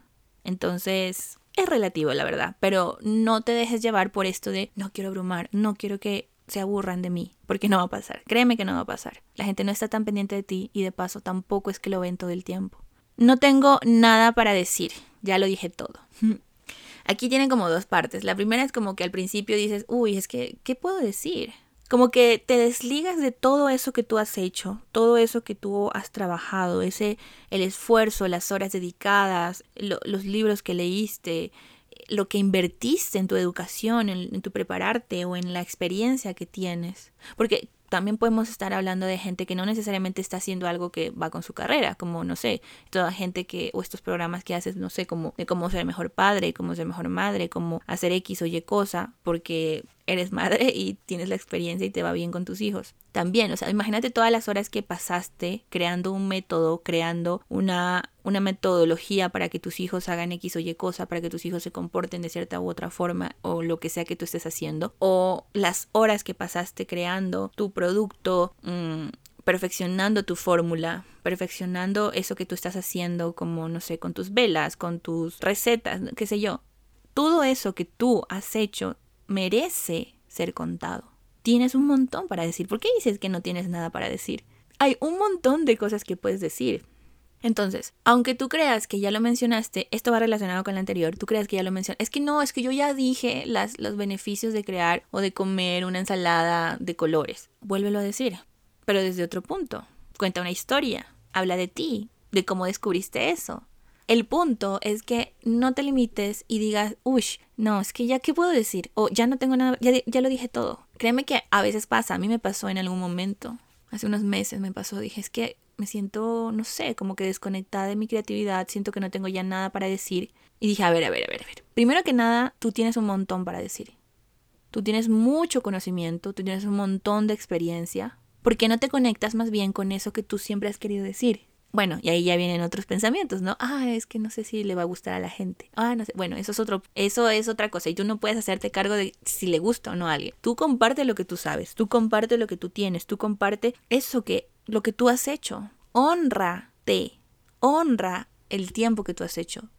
Entonces, es relativo, la verdad. Pero no te dejes llevar por esto de no quiero abrumar, no quiero que se aburran de mí, porque no va a pasar. Créeme que no va a pasar. La gente no está tan pendiente de ti y de paso tampoco es que lo ven todo el tiempo. No tengo nada para decir, ya lo dije todo. Aquí tienen como dos partes. La primera es como que al principio dices, uy, es que, ¿qué puedo decir? Como que te desligas de todo eso que tú has hecho, todo eso que tú has trabajado, ese, el esfuerzo, las horas dedicadas, los libros que leíste, lo que invertiste en tu educación, en, tu prepararte o en la experiencia que tienes. Porque también podemos estar hablando de gente que no necesariamente está haciendo algo que va con su carrera, como, no sé, toda gente que, o estos programas que haces, no sé, como de cómo ser mejor padre, cómo ser mejor madre, cómo hacer X o Y cosa, porque eres madre y tienes la experiencia y te va bien con tus hijos. También, o sea, imagínate todas las horas que pasaste creando un método, creando una, una metodología para que tus hijos hagan X o Y cosa, para que tus hijos se comporten de cierta u otra forma o lo que sea que tú estés haciendo. O las horas que pasaste creando tu producto. Mm, perfeccionando tu fórmula, perfeccionando eso que tú estás haciendo, como, no sé, con tus velas, con tus recetas, qué sé yo. Todo eso que tú has hecho merece ser contado. Tienes un montón para decir. ¿Por qué dices que no tienes nada para decir? Hay un montón de cosas que puedes decir. Entonces, aunque tú creas que ya lo mencionaste, esto va relacionado con el anterior, tú creas que ya lo mencionaste, es que no, es que yo ya dije las, los beneficios de crear o de comer una ensalada de colores. Vuélvelo a decir, pero desde otro punto. Cuenta una historia, habla de ti, de cómo descubriste eso. El punto es que no te limites y digas, uy, no, es que ya, ¿qué puedo decir? O ya no tengo nada, ya, ya lo dije todo. Créeme que a veces pasa, a mí me pasó en algún momento, hace unos meses me pasó, dije, es que me siento, no sé, como que desconectada de mi creatividad, siento que no tengo ya nada para decir. Y dije, a ver, a ver, a ver, a ver. Primero que nada, tú tienes un montón para decir. Tú tienes mucho conocimiento, tú tienes un montón de experiencia. ¿Por qué no te conectas más bien con eso que tú siempre has querido decir? Bueno, y ahí ya vienen otros pensamientos, ¿no? Ah, es que no sé si le va a gustar a la gente. Ah, no sé. Bueno, eso es otro, eso es otra cosa. Y tú no puedes hacerte cargo de si le gusta o no a alguien. Tú comparte lo que tú sabes, tú comparte lo que tú tienes, tú comparte eso que lo que tú has hecho. Honrate, honra el tiempo que tú has hecho,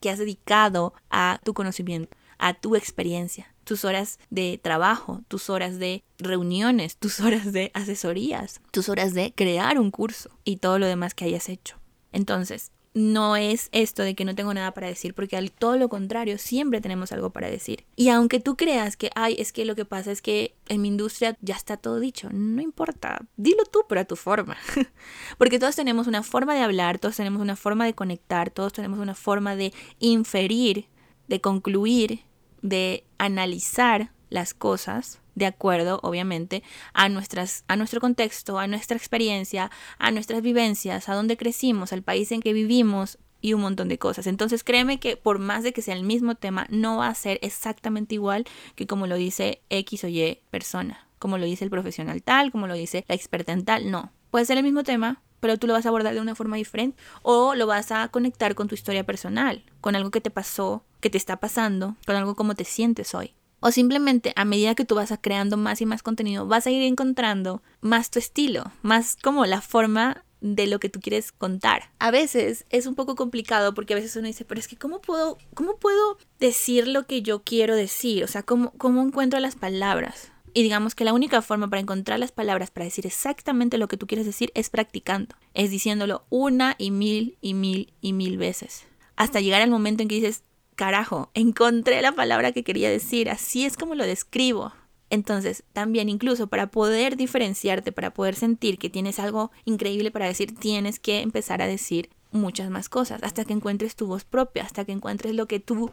que has dedicado a tu conocimiento, a tu experiencia, tus horas de trabajo, tus horas de reuniones, tus horas de asesorías, tus horas de crear un curso y todo lo demás que hayas hecho. Entonces, no es esto de que no tengo nada para decir, porque al todo lo contrario, siempre tenemos algo para decir. Y aunque tú creas que, ay, es que lo que pasa es que en mi industria ya está todo dicho, no importa, dilo tú, pero a tu forma. porque todos tenemos una forma de hablar, todos tenemos una forma de conectar, todos tenemos una forma de inferir, de concluir, de analizar las cosas de acuerdo, obviamente, a, nuestras, a nuestro contexto, a nuestra experiencia, a nuestras vivencias, a dónde crecimos, al país en que vivimos y un montón de cosas. Entonces créeme que por más de que sea el mismo tema, no va a ser exactamente igual que como lo dice X o Y persona, como lo dice el profesional tal, como lo dice la experta en tal, no. Puede ser el mismo tema, pero tú lo vas a abordar de una forma diferente o lo vas a conectar con tu historia personal, con algo que te pasó, que te está pasando, con algo como te sientes hoy. O simplemente a medida que tú vas creando más y más contenido, vas a ir encontrando más tu estilo, más como la forma de lo que tú quieres contar. A veces es un poco complicado porque a veces uno dice, pero es que ¿cómo puedo, cómo puedo decir lo que yo quiero decir? O sea, ¿cómo, cómo encuentro las palabras? Y digamos que la única forma para encontrar las palabras para decir exactamente lo que tú quieres decir es practicando, es diciéndolo una y mil y mil y mil veces. Hasta llegar al momento en que dices, carajo, encontré la palabra que quería decir, así es como lo describo. Entonces, también incluso para poder diferenciarte, para poder sentir que tienes algo increíble para decir, tienes que empezar a decir muchas más cosas, hasta que encuentres tu voz propia, hasta que encuentres lo que tú,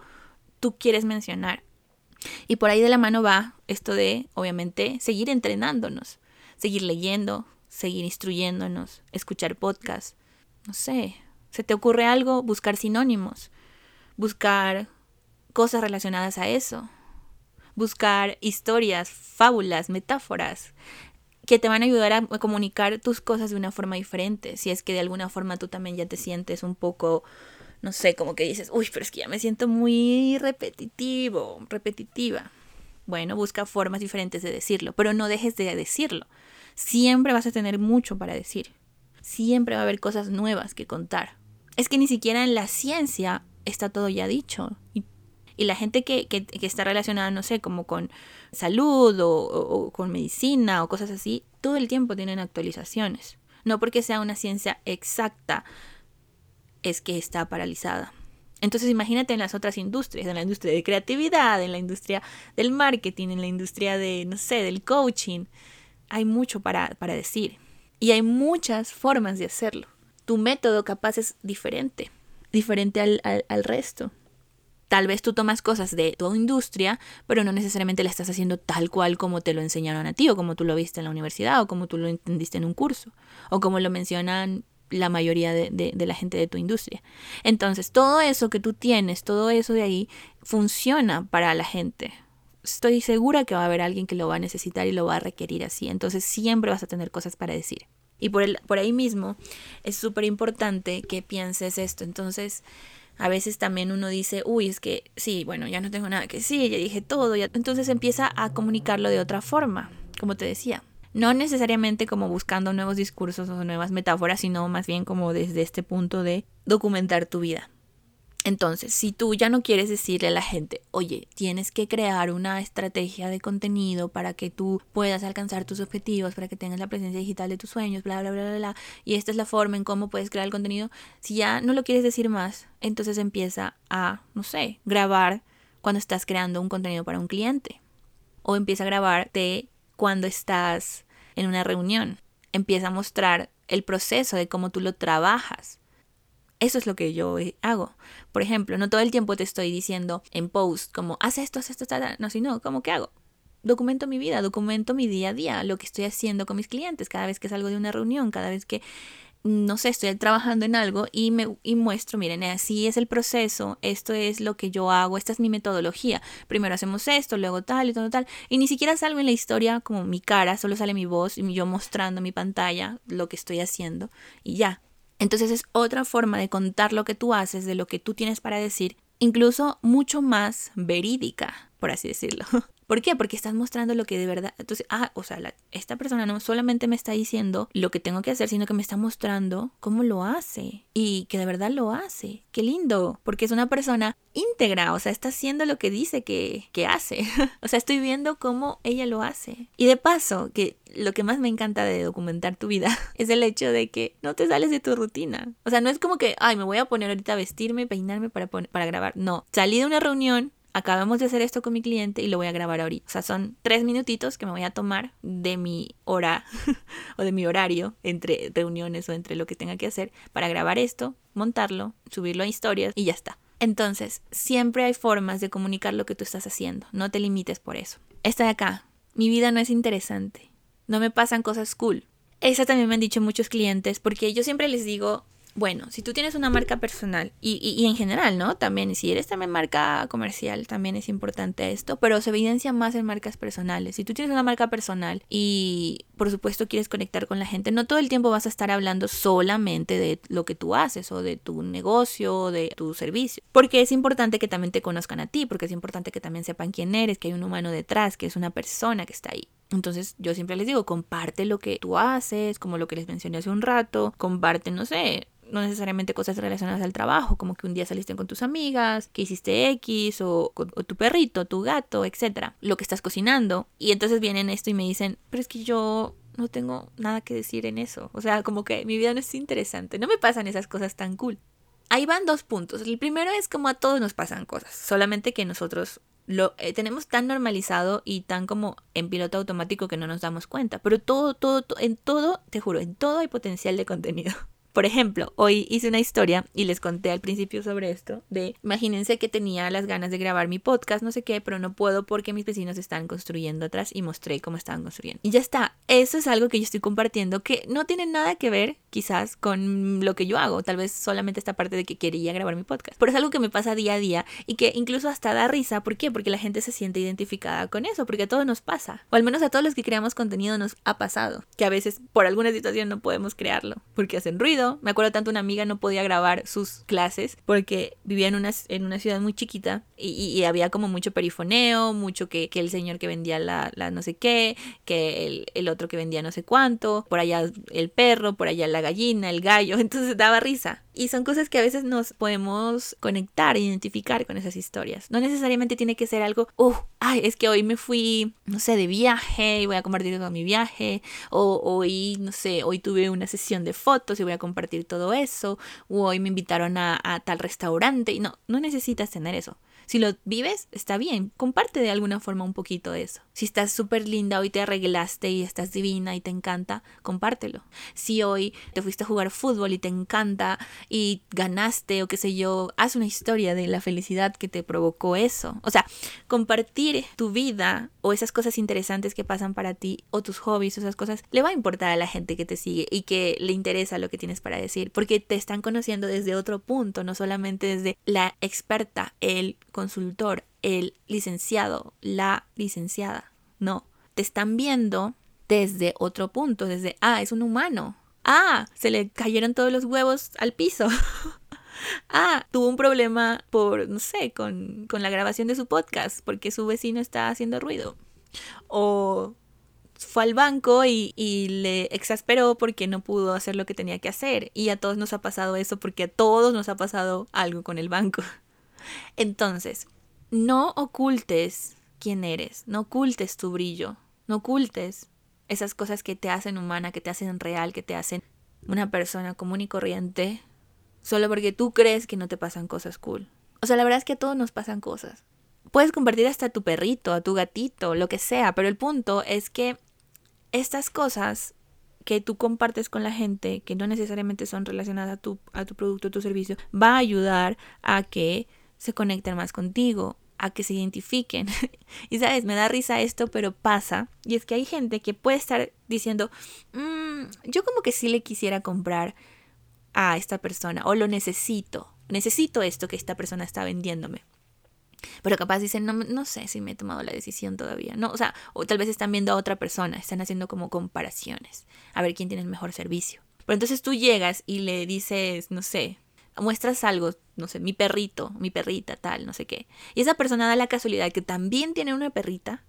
tú quieres mencionar. Y por ahí de la mano va esto de, obviamente, seguir entrenándonos, seguir leyendo, seguir instruyéndonos, escuchar podcasts, no sé, ¿se te ocurre algo? Buscar sinónimos, buscar cosas relacionadas a eso, buscar historias, fábulas, metáforas que te van a ayudar a comunicar tus cosas de una forma diferente, si es que de alguna forma tú también ya te sientes un poco, no sé, como que dices, uy, pero es que ya me siento muy repetitivo, repetitiva. Bueno, busca formas diferentes de decirlo, pero no dejes de decirlo. Siempre vas a tener mucho para decir. Siempre va a haber cosas nuevas que contar. Es que ni siquiera en la ciencia está todo ya dicho. Y, la gente que, está relacionada, no sé, como con salud o, con medicina o cosas así, todo el tiempo tienen actualizaciones. No porque sea una ciencia exacta, es que está paralizada. Entonces imagínate en las otras industrias, en la industria de creatividad, en la industria del marketing, en la industria de, no sé, del coaching. Hay mucho para, para decir. Y hay muchas formas de hacerlo. Tu método capaz es diferente diferente al, al, resto. Tal vez tú tomas cosas de tu industria, pero no necesariamente la estás haciendo tal cual como te lo enseñaron a ti, o como tú lo viste en la universidad, o como tú lo entendiste en un curso, o como lo mencionan la mayoría de, de, la gente de tu industria. Entonces, todo eso que tú tienes, todo eso de ahí, funciona para la gente. Estoy segura que va a haber alguien que lo va a necesitar y lo va a requerir así. Entonces, siempre vas a tener cosas para decir. Y por, el, por ahí mismo es súper importante que pienses esto. Entonces, a veces también uno dice, uy, es que sí, bueno, ya no tengo nada que decir, ya dije todo. Entonces empieza a comunicarlo de otra forma, como te decía. No necesariamente como buscando nuevos discursos o nuevas metáforas, sino más bien como desde este punto de documentar tu vida. Entonces, si tú ya no quieres decirle a la gente, oye, tienes que crear una estrategia de contenido para que tú puedas alcanzar tus objetivos, para que tengas la presencia digital de tus sueños, bla, bla, bla, bla, bla, y esta es la forma en cómo puedes crear el contenido, si ya no lo quieres decir más, entonces empieza a, no sé, grabar cuando estás creando un contenido para un cliente. O empieza a grabarte cuando estás en una reunión. Empieza a mostrar el proceso de cómo tú lo trabajas eso es lo que yo eh, hago. Por ejemplo, no todo el tiempo te estoy diciendo en post como, haz esto, haz esto, tal, no, sino, ¿cómo que hago? Documento mi vida, documento mi día a día, lo que estoy haciendo con mis clientes, cada vez que salgo de una reunión, cada vez que, no sé, estoy trabajando en algo y me y muestro, miren, así es el proceso, esto es lo que yo hago, esta es mi metodología. Primero hacemos esto, luego tal y todo tal. Y ni siquiera salgo en la historia como mi cara, solo sale mi voz y yo mostrando mi pantalla lo que estoy haciendo y ya. Entonces es otra forma de contar lo que tú haces, de lo que tú tienes para decir, incluso mucho más verídica, por así decirlo. ¿Por qué? Porque estás mostrando lo que de verdad. Entonces, ah, o sea, esta persona no solamente me está diciendo lo que tengo que hacer, sino que me está mostrando cómo lo hace y que de verdad lo hace. Qué lindo, porque es una persona íntegra, o sea, está haciendo lo que dice que, que hace. o sea, estoy viendo cómo ella lo hace. Y de paso, que lo que más me encanta de documentar tu vida es el hecho de que no te sales de tu rutina. O sea, no es como que, ay, me voy a poner ahorita a vestirme, peinarme para, para grabar. No, salí de una reunión, acabamos de hacer esto con mi cliente y lo voy a grabar ahorita. O sea, son tres minutitos que me voy a tomar de mi hora o de mi horario entre reuniones o entre lo que tenga que hacer para grabar esto, montarlo, subirlo a historias y ya está. Entonces, siempre hay formas de comunicar lo que tú estás haciendo. No te limites por eso. Esta de acá, mi vida no es interesante. No me pasan cosas cool. Esa también me han dicho muchos clientes porque yo siempre les digo, bueno, si tú tienes una marca personal y, y, en general, ¿no? También, si eres también marca comercial, también es importante esto, pero se evidencia más en marcas personales. Si tú tienes una marca personal y por supuesto quieres conectar con la gente, no todo el tiempo vas a estar hablando solamente de lo que tú haces o de tu negocio o de tu servicio, porque es importante que también te conozcan a ti, porque es importante que también sepan quién eres, que hay un humano detrás, que es una persona que está ahí. Entonces yo siempre les digo, comparte lo que tú haces, como lo que les mencioné hace un rato, comparte, no sé, no necesariamente cosas relacionadas al trabajo, como que un día saliste con tus amigas, que hiciste X, o, tu perrito, tu gato, etcétera, lo que estás cocinando. Y entonces vienen esto y me dicen, pero es que yo no tengo nada que decir en eso. O sea, como que mi vida no es interesante, no me pasan esas cosas tan cool. Ahí van dos puntos. El primero es como a todos nos pasan cosas, solamente que nosotros lo eh, tenemos tan normalizado y tan como en piloto automático que no nos damos cuenta. Pero todo, todo, todo, en todo, te juro, en todo hay potencial de contenido. Por ejemplo, hoy hice una historia y les conté al principio sobre esto, de imagínense que tenía las ganas de grabar mi podcast, no sé qué, pero no puedo porque mis vecinos están construyendo atrás y mostré cómo estaban construyendo. Y ya está, eso es algo que yo estoy compartiendo que no tiene nada que ver quizás con lo que yo hago, tal vez solamente esta parte de que quería grabar mi podcast, pero es algo que me pasa día a día y que incluso hasta da risa, ¿por qué? Porque la gente se siente identificada con eso, porque a todos nos pasa, o al menos a todos los que creamos contenido nos ha pasado, que a veces por alguna situación no podemos crearlo, porque hacen ruido, me acuerdo tanto una amiga no podía grabar sus clases porque vivía en una, en una ciudad muy chiquita y, había como mucho perifoneo, mucho que, que el señor que vendía la, la, no sé qué, que el, el otro que vendía no sé cuánto, por allá el perro, por allá la gallina, el gallo, entonces daba risa. Y son cosas que a veces nos podemos conectar, identificar con esas historias. No necesariamente tiene que ser algo, uh, ay, es que hoy me fui, no sé, de viaje y voy a compartir todo mi viaje. O hoy, no sé, hoy tuve una sesión de fotos y voy a compartir todo eso. O hoy me invitaron a, a tal restaurante. No, no necesitas tener eso. Si lo vives, está bien, comparte de alguna forma un poquito eso. Si estás súper linda, hoy te arreglaste y estás divina y te encanta, compártelo. Si hoy te fuiste a jugar fútbol y te encanta y ganaste o qué sé yo, haz una historia de la felicidad que te provocó eso. O sea, compartir tu vida o esas cosas interesantes que pasan para ti o tus hobbies o esas cosas, le va a importar a la gente que te sigue y que le interesa lo que tienes para decir, porque te están conociendo desde otro punto, no solamente desde la experta, el consultor, el licenciado, la licenciada. No, te están viendo desde otro punto, desde, ah, es un humano. Ah, se le cayeron todos los huevos al piso. ah, tuvo un problema por, no sé, con, con la grabación de su podcast, porque su vecino está haciendo ruido. O fue al banco y, y, le exasperó porque no pudo hacer lo que tenía que hacer. Y a todos nos ha pasado eso porque a todos nos ha pasado algo con el banco. Entonces, no ocultes quién eres, no ocultes tu brillo, no ocultes esas cosas que te hacen humana, que te hacen real, que te hacen una persona común y corriente, solo porque tú crees que no te pasan cosas cool. O sea, la verdad es que a todos nos pasan cosas. Puedes compartir hasta a tu perrito, a tu gatito, lo que sea, pero el punto es que estas cosas que tú compartes con la gente, que no necesariamente son relacionadas a tu, a tu producto o tu servicio, va a ayudar a que se conecten más contigo, a que se identifiquen. y sabes, me da risa esto, pero pasa. Y es que hay gente que puede estar diciendo, mm, yo como que sí le quisiera comprar a esta persona o lo necesito. Necesito esto que esta persona está vendiéndome. Pero capaz dicen, no, no sé si me he tomado la decisión todavía. No, o sea, o tal vez están viendo a otra persona, están haciendo como comparaciones, a ver quién tiene el mejor servicio. Pero entonces tú llegas y le dices, no sé, muestras algo, no sé, mi perrito, mi perrita, tal, no sé qué. Y esa persona da la casualidad que también tiene una perrita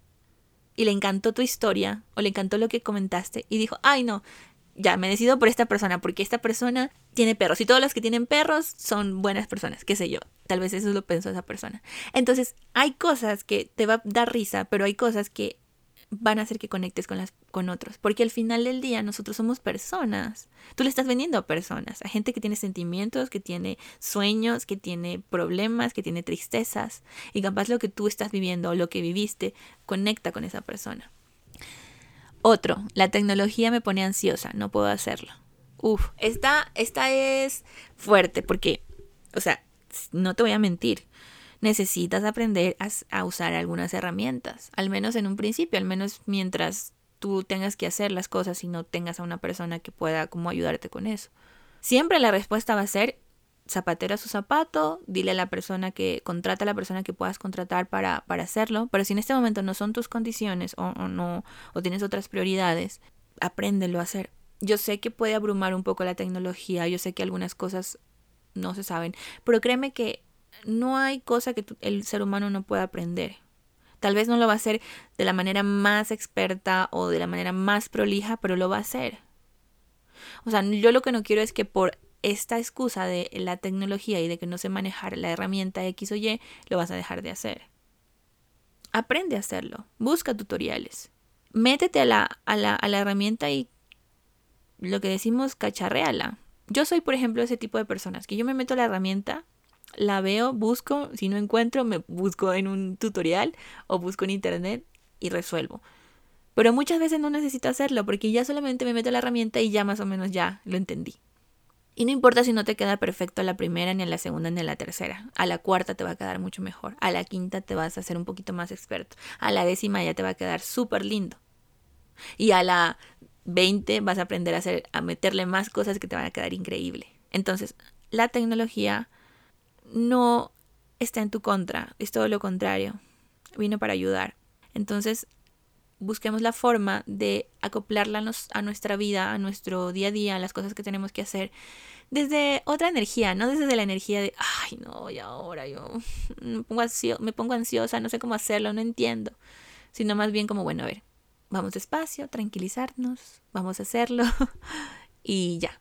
y le encantó tu historia o le encantó lo que comentaste y dijo, ay no, ya me decido por esta persona porque esta persona tiene perros y todos los que tienen perros son buenas personas, qué sé yo. Tal vez eso lo pensó esa persona. Entonces, hay cosas que te va a dar risa, pero hay cosas que van a hacer que conectes con, las, con otros. Porque al final del día nosotros somos personas. Tú le estás vendiendo a personas, a gente que tiene sentimientos, que tiene sueños, que tiene problemas, que tiene tristezas. Y capaz lo que tú estás viviendo o lo que viviste conecta con esa persona. Otro, la tecnología me pone ansiosa, no puedo hacerlo. Uf, esta, esta es fuerte porque, o sea, no te voy a mentir necesitas aprender a, usar algunas herramientas, al menos en un principio, al menos mientras tú tengas que hacer las cosas y no tengas a una persona que pueda como ayudarte con eso. Siempre la respuesta va a ser zapatero a su zapato, dile a la persona que contrata a la persona que puedas contratar para, para hacerlo, pero si en este momento no son tus condiciones o, o no o tienes otras prioridades, apréndelo a hacer. Yo sé que puede abrumar un poco la tecnología, yo sé que algunas cosas no se saben, pero créeme que no hay cosa que el ser humano no pueda aprender. Tal vez no lo va a hacer de la manera más experta o de la manera más prolija, pero lo va a hacer. O sea, yo lo que no quiero es que por esta excusa de la tecnología y de que no sé manejar la herramienta X o Y, lo vas a dejar de hacer. Aprende a hacerlo. Busca tutoriales. Métete a la, a la, a la herramienta y lo que decimos, cacharreala. Yo soy, por ejemplo, ese tipo de personas que yo me meto a la herramienta la veo, busco, si no encuentro, me busco en un tutorial o busco en internet y resuelvo. Pero muchas veces no necesito hacerlo porque ya solamente me meto la herramienta y ya más o menos ya lo entendí. Y no importa si no te queda perfecto a la primera, ni a la segunda, ni a la tercera. A la cuarta te va a quedar mucho mejor. A la quinta te vas a hacer un poquito más experto. A la décima ya te va a quedar súper lindo. Y a la veinte vas a aprender a, hacer, a meterle más cosas que te van a quedar increíble. Entonces, la tecnología no está en tu contra, es todo lo contrario, vino para ayudar. Entonces, busquemos la forma de acoplarla a nuestra vida, a nuestro día a día, a las cosas que tenemos que hacer, desde otra energía, no desde la energía de, ay, no, y ahora yo me pongo, me pongo ansiosa, no sé cómo hacerlo, no entiendo, sino más bien como, bueno, a ver, vamos despacio, tranquilizarnos, vamos a hacerlo y ya.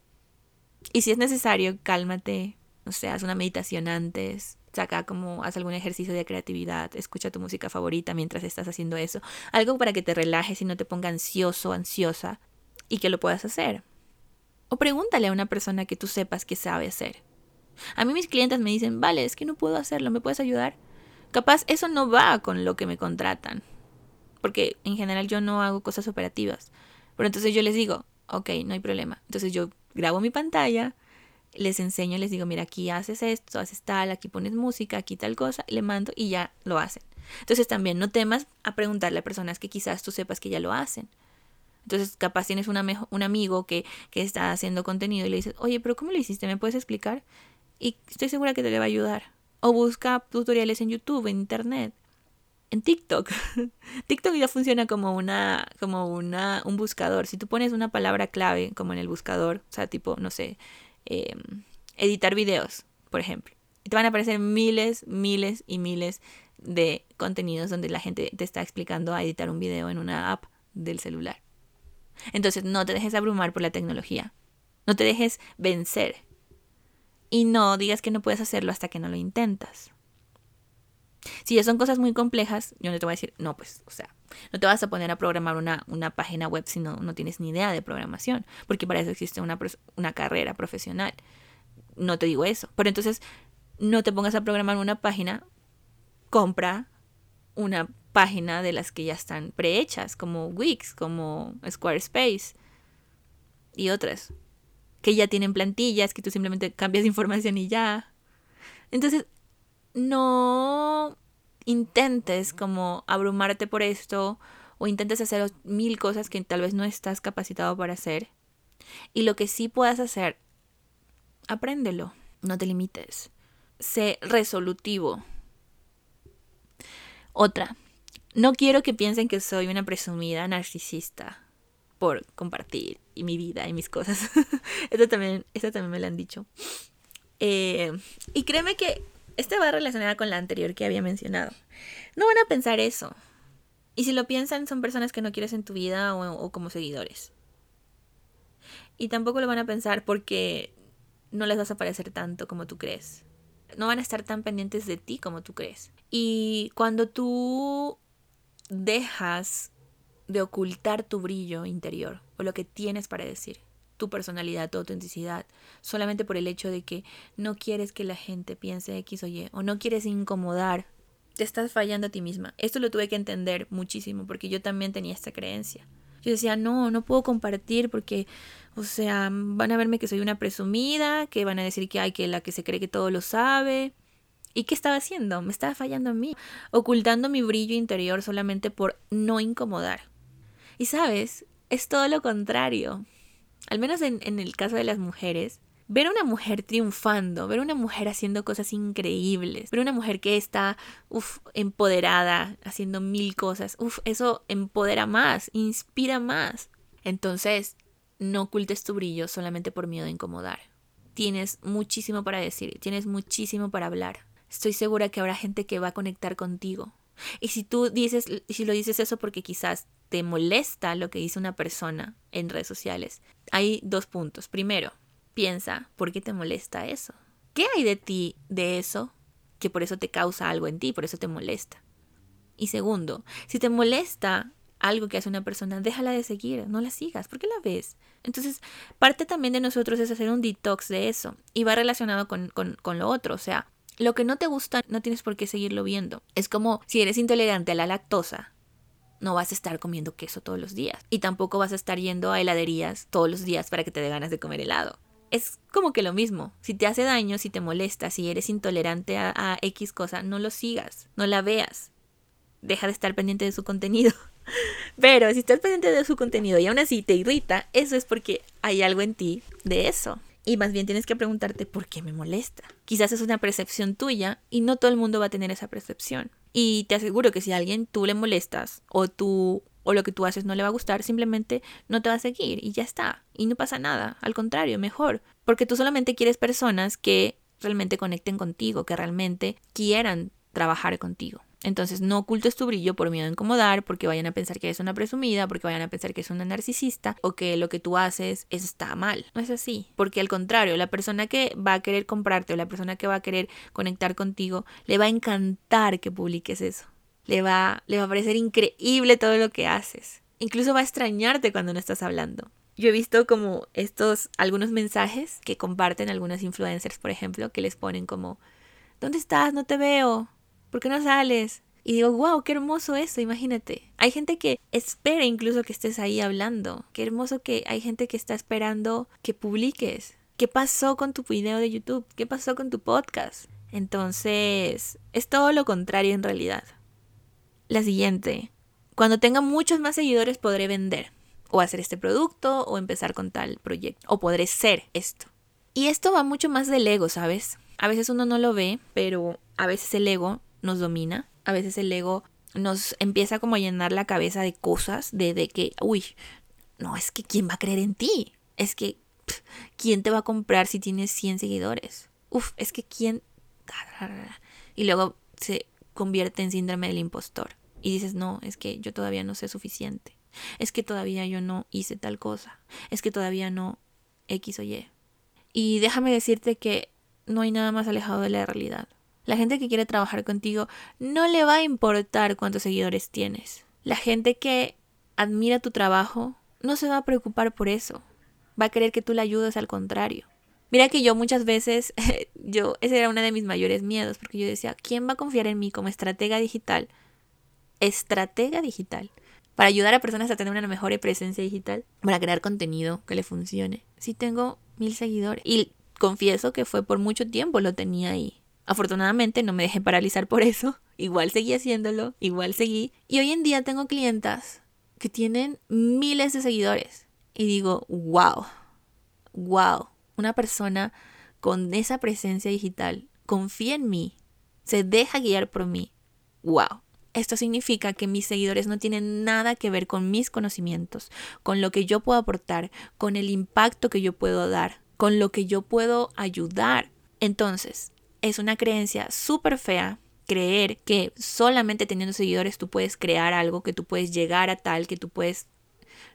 Y si es necesario, cálmate, no sé, haz una meditación antes, saca como, haz algún ejercicio de creatividad, escucha tu música favorita mientras estás haciendo eso, algo para que te relajes y no te ponga ansioso, ansiosa y que lo puedas hacer. O pregúntale a una persona que tú sepas que sabe hacer. A mí mis clientes me dicen, vale, es que no puedo hacerlo, ¿me puedes ayudar? Capaz eso no va con lo que me contratan, porque en general yo no hago cosas operativas. Pero entonces yo les digo, ok, no hay problema. Entonces yo grabo mi pantalla, les enseño, les digo, mira, aquí haces esto, haces tal, aquí pones música, aquí tal cosa, le mando y ya lo hacen. Entonces también no temas a preguntarle a personas que quizás tú sepas que ya lo hacen. Entonces capaz tienes una un amigo que, que está haciendo contenido y le dices, oye, pero ¿cómo lo hiciste? ¿Me puedes explicar? Y estoy segura que te le va a ayudar. O busca tutoriales en YouTube, en Internet, en TikTok. TikTok ya funciona como una, como una, un buscador. Si tú pones una palabra clave como en el buscador, o sea, tipo, no sé, Em, editar videos, por ejemplo. Y te van a aparecer miles, miles y miles de contenidos donde la gente te está explicando a editar un video en una app del celular. Entonces no te dejes abrumar por la tecnología. No te dejes vencer. Y no digas que no puedes hacerlo hasta que no lo intentas. Si ya son cosas muy complejas, yo no te voy a decir, no, pues, o sea, no te vas a poner a programar una, una página web si no, no, tienes ni idea de programación, porque para eso existe una, una carrera profesional. No te digo eso. Pero entonces, no te pongas a programar una página, compra una página de las que ya están prehechas, como Wix, como Squarespace y otras, que ya tienen plantillas, que tú simplemente cambias información y ya. Entonces, no intentes como abrumarte por esto o intentes hacer mil cosas que tal vez no estás capacitado para hacer. Y lo que sí puedas hacer, apréndelo, no te limites. Sé resolutivo. Otra, no quiero que piensen que soy una presumida narcisista por compartir y mi vida y mis cosas. esto, también, esto también me lo han dicho. Eh, y créeme que esta va relacionada con la anterior que había mencionado. No van a pensar eso. Y si lo piensan, son personas que no quieres en tu vida o, o como seguidores. Y tampoco lo van a pensar porque no les vas a parecer tanto como tú crees. No van a estar tan pendientes de ti como tú crees. Y cuando tú dejas de ocultar tu brillo interior o lo que tienes para decir, tu personalidad, tu autenticidad, solamente por el hecho de que no quieres que la gente piense X o Y, o no quieres incomodar, te estás fallando a ti misma. Esto lo tuve que entender muchísimo porque yo también tenía esta creencia. Yo decía, no, no puedo compartir porque, o sea, van a verme que soy una presumida, que van a decir que hay que la que se cree que todo lo sabe. ¿Y qué estaba haciendo? Me estaba fallando a mí, ocultando mi brillo interior solamente por no incomodar. Y sabes, es todo lo contrario al menos en, el caso de las mujeres, ver a una mujer triunfando, ver a una mujer haciendo cosas increíbles, ver a una mujer que está uf, empoderada, haciendo mil cosas, uf, eso empodera más, inspira más. Entonces, no ocultes tu brillo solamente por miedo a incomodar. Tienes muchísimo para decir, tienes muchísimo para hablar. Estoy segura que habrá gente que va a conectar contigo. Y si tú dices, si lo dices eso porque quizás te molesta lo que dice una persona en redes sociales, hay dos puntos. Primero, piensa, ¿por qué te molesta eso? ¿Qué hay de ti de eso que por eso te causa algo en ti, por eso te molesta? Y segundo, si te molesta algo que hace una persona, déjala de seguir, no la sigas, ¿por qué la ves? Entonces, parte también de nosotros es hacer un detox de eso y va relacionado con, con, con lo otro, o sea, lo que no te gusta no tienes por qué seguirlo viendo. Es como si eres intolerante a la lactosa, no vas a estar comiendo queso todos los días. Y tampoco vas a estar yendo a heladerías todos los días para que te dé ganas de comer helado. Es como que lo mismo. Si te hace daño, si te molesta, si eres intolerante a, X cosa, no lo sigas, no la veas. Deja de estar pendiente de su contenido. Pero si estás pendiente de su contenido y aún así te irrita, eso es porque hay algo en ti de eso. Y más bien tienes que preguntarte por qué me molesta. Quizás es una percepción tuya y no todo el mundo va a tener esa percepción. Y te aseguro que si a alguien tú le molestas o tú o lo que tú haces no le va a gustar, simplemente no te va a seguir y ya está. Y no pasa nada, al contrario, mejor. Porque tú solamente quieres personas que realmente conecten contigo, que realmente quieran trabajar contigo. Entonces no ocultes tu brillo por miedo a incomodar, porque vayan a pensar que eres una presumida, porque vayan a pensar que eres una narcisista o que lo que tú haces está mal. No es así, porque al contrario, la persona que va a querer comprarte o la persona que va a querer conectar contigo, le va a encantar que publiques eso. Le va, le va a parecer increíble todo lo que haces. Incluso va a extrañarte cuando no estás hablando. Yo he visto como estos, algunos mensajes que comparten algunas influencers, por ejemplo, que les ponen como, ¿dónde estás? No te veo. ¿Por qué no sales? Y digo, wow, qué hermoso eso, imagínate. Hay gente que espera incluso que estés ahí hablando. Qué hermoso que hay gente que está esperando que publiques. ¿Qué pasó con tu video de YouTube? ¿Qué pasó con tu podcast? Entonces, es todo lo contrario en realidad. La siguiente. Cuando tenga muchos más seguidores podré vender. O hacer este producto o empezar con tal proyecto. O podré ser esto. Y esto va mucho más del ego, ¿sabes? A veces uno no lo ve, pero a veces el ego nos domina. A veces el ego nos empieza como a llenar la cabeza de cosas, de, de que, uy, no, es que ¿quién va a creer en ti? Es que, ¿quién te va a comprar si tienes 100 seguidores? Uf, es que ¿quién? Y luego se convierte en síndrome del impostor. Y dices, no, es que yo todavía no sé suficiente. Es que todavía yo no hice tal cosa. Es que todavía no X o Y. Y déjame decirte que no hay nada más alejado de la realidad. La gente que quiere trabajar contigo no le va a importar cuántos seguidores tienes. La gente que admira tu trabajo no se va a preocupar por eso. Va a querer que tú le ayudes al contrario. Mira que yo muchas veces, yo, ese era uno de mis mayores miedos, porque yo decía, ¿quién va a confiar en mí como estratega digital? Estratega digital. Para ayudar a personas a tener una mejor presencia digital, para crear contenido que le funcione. Si tengo mil seguidores. Y confieso que fue por mucho tiempo lo tenía ahí. Afortunadamente no me dejé paralizar por eso. Igual seguí haciéndolo, igual seguí. Y hoy en día tengo clientas que tienen miles de seguidores. Y digo, wow, wow, una persona con esa presencia digital confía en mí, se deja guiar por mí. Wow. Esto significa que mis seguidores no tienen nada que ver con mis conocimientos, con lo que yo puedo aportar, con el impacto que yo puedo dar, con lo que yo puedo ayudar. Entonces, es una creencia súper fea creer que solamente teniendo seguidores tú puedes crear algo, que tú puedes llegar a tal, que tú puedes...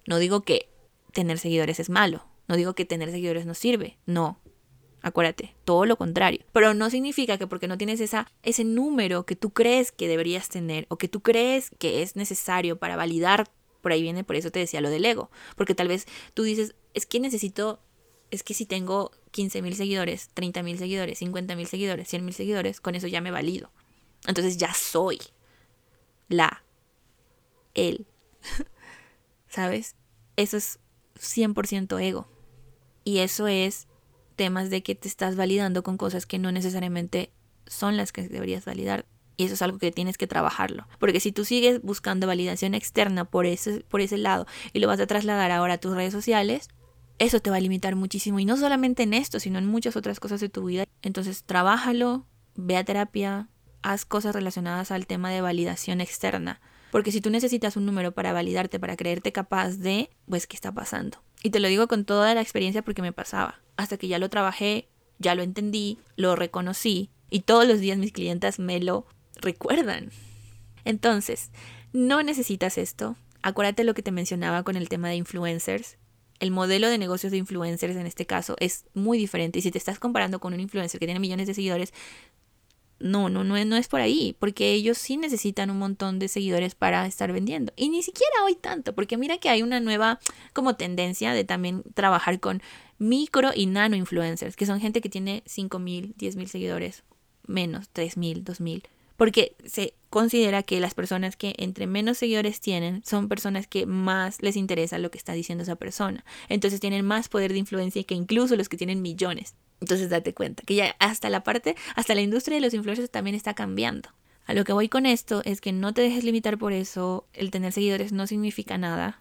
No digo que tener seguidores es malo, no digo que tener seguidores no sirve, no. Acuérdate, todo lo contrario. Pero no significa que porque no tienes esa, ese número que tú crees que deberías tener o que tú crees que es necesario para validar, por ahí viene, por eso te decía lo del ego. Porque tal vez tú dices, es que necesito, es que si tengo 15 mil seguidores, 30 mil seguidores, 50 mil seguidores, 100 mil seguidores, con eso ya me valido. Entonces ya soy la, él. ¿Sabes? Eso es 100% ego. Y eso es temas de que te estás validando con cosas que no necesariamente son las que deberías validar. Y eso es algo que tienes que trabajarlo. Porque si tú sigues buscando validación externa por ese, por ese lado y lo vas a trasladar ahora a tus redes sociales, eso te va a limitar muchísimo. Y no solamente en esto, sino en muchas otras cosas de tu vida. Entonces, trabájalo, ve a terapia, haz cosas relacionadas al tema de validación externa. Porque si tú necesitas un número para validarte, para creerte capaz de, pues, ¿qué está pasando? Y te lo digo con toda la experiencia porque me pasaba hasta que ya lo trabajé, ya lo entendí, lo reconocí y todos los días mis clientas me lo recuerdan. Entonces, no necesitas esto. Acuérdate lo que te mencionaba con el tema de influencers. El modelo de negocios de influencers en este caso es muy diferente. Y si te estás comparando con un influencer que tiene millones de seguidores, no, no, no, no es por ahí, porque ellos sí necesitan un montón de seguidores para estar vendiendo. Y ni siquiera hoy tanto, porque mira que hay una nueva como tendencia de también trabajar con micro y nano influencers, que son gente que tiene 5 mil, 10 mil seguidores, menos, 3 mil, 2 mil. Porque se considera que las personas que entre menos seguidores tienen son personas que más les interesa lo que está diciendo esa persona. Entonces tienen más poder de influencia que incluso los que tienen millones. Entonces date cuenta que ya hasta la parte, hasta la industria de los influencers también está cambiando. A lo que voy con esto es que no te dejes limitar por eso. El tener seguidores no significa nada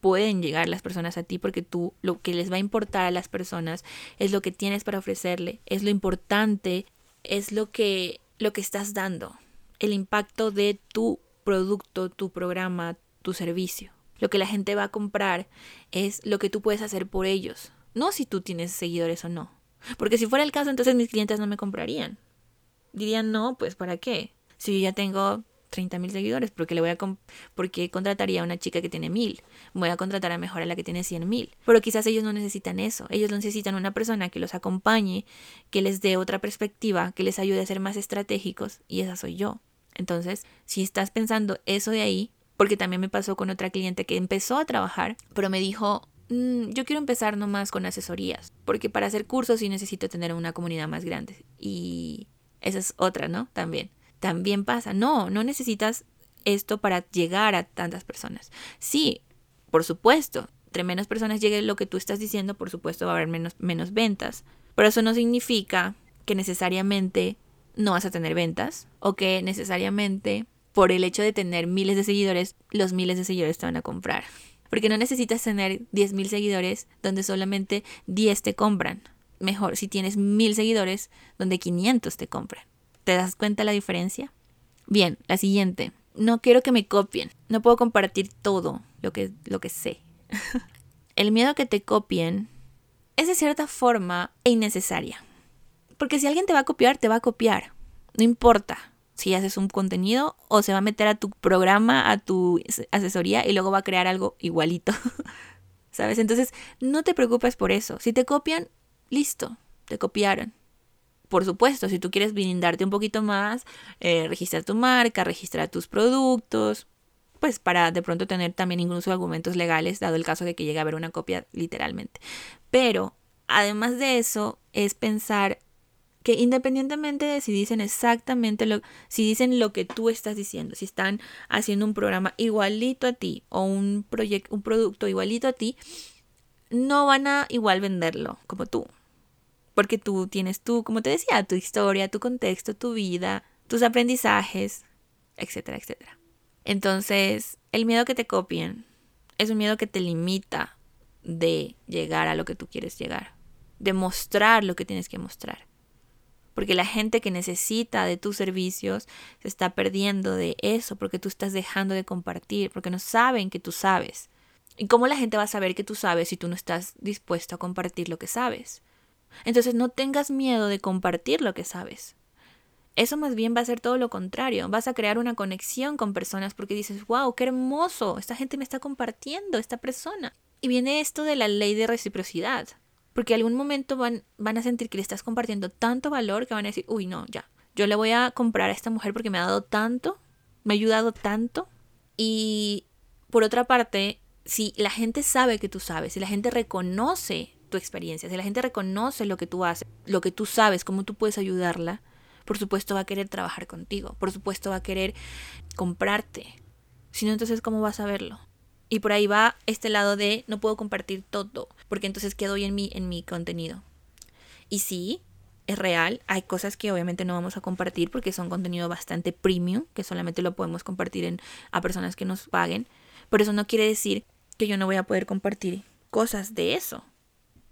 pueden llegar las personas a ti porque tú lo que les va a importar a las personas es lo que tienes para ofrecerle, es lo importante, es lo que lo que estás dando, el impacto de tu producto, tu programa, tu servicio. Lo que la gente va a comprar es lo que tú puedes hacer por ellos, no si tú tienes seguidores o no. Porque si fuera el caso, entonces mis clientes no me comprarían. Dirían, no, pues ¿para qué? Si yo ya tengo 30 mil seguidores, porque le voy a porque contrataría a una chica que tiene mil, voy a contratar a mejor a la que tiene 100 mil. Pero quizás ellos no necesitan eso, ellos necesitan una persona que los acompañe, que les dé otra perspectiva, que les ayude a ser más estratégicos, y esa soy yo. Entonces, si estás pensando eso de ahí, porque también me pasó con otra cliente que empezó a trabajar, pero me dijo, mm, yo quiero empezar nomás con asesorías, porque para hacer cursos sí necesito tener una comunidad más grande. Y esa es otra, ¿no? También también pasa. No, no necesitas esto para llegar a tantas personas. Sí, por supuesto, entre menos personas llegue lo que tú estás diciendo, por supuesto va a haber menos, menos ventas. Pero eso no significa que necesariamente no vas a tener ventas o que necesariamente por el hecho de tener miles de seguidores, los miles de seguidores te van a comprar. Porque no necesitas tener 10.000 seguidores donde solamente 10 te compran. Mejor si tienes 1.000 seguidores donde 500 te compran. ¿Te das cuenta la diferencia? Bien, la siguiente. No quiero que me copien. No puedo compartir todo lo que, lo que sé. El miedo a que te copien es de cierta forma innecesaria. Porque si alguien te va a copiar, te va a copiar. No importa. si haces un contenido o se va a meter a tu programa, a tu asesoría y luego va a crear algo igualito. ¿Sabes? Entonces, no te preocupes por eso. Si te copian, listo, te copiaron. Por supuesto, si tú quieres blindarte un poquito más, eh, registrar tu marca, registrar tus productos, pues para de pronto tener también incluso argumentos legales, dado el caso de que llegue a haber una copia literalmente. Pero, además de eso, es pensar que independientemente de si dicen exactamente lo, si dicen lo que tú estás diciendo, si están haciendo un programa igualito a ti o un, proyecto, un producto igualito a ti, no van a igual venderlo como tú. Porque tú tienes tú, como te decía, tu historia, tu contexto, tu vida, tus aprendizajes, etcétera, etcétera. Entonces, el miedo que te copien es un miedo que te limita de llegar a lo que tú quieres llegar, de mostrar lo que tienes que mostrar porque la gente que necesita de tus servicios se está perdiendo de eso, porque tú estás dejando de compartir, porque no saben que tú sabes. ¿Y cómo la gente va a saber que tú sabes si tú no estás dispuesto a compartir lo que sabes? Entonces no tengas miedo de compartir lo que sabes. Eso más bien va a ser todo lo contrario. Vas a crear una conexión con personas porque dices, wow, qué hermoso, esta gente me está compartiendo, esta persona. Y viene esto de la ley de reciprocidad. Porque algún momento van, van a sentir que le estás compartiendo tanto valor que van a decir, uy, no, ya, yo le voy a comprar a esta mujer porque me ha dado tanto, me ha ayudado tanto. Y por otra parte, si la gente sabe que tú sabes, si la gente reconoce tu experiencia, si la gente reconoce lo que tú haces, lo que tú sabes, cómo tú puedes ayudarla, por supuesto va a querer trabajar contigo, por supuesto va a querer comprarte. Si no, entonces, ¿cómo vas a verlo? Y por ahí va este lado de no puedo compartir todo, porque entonces quedo en mi, en mi contenido. Y sí, es real, hay cosas que obviamente no vamos a compartir porque son contenido bastante premium, que solamente lo podemos compartir en, a personas que nos paguen. Pero eso no quiere decir que yo no voy a poder compartir cosas de eso.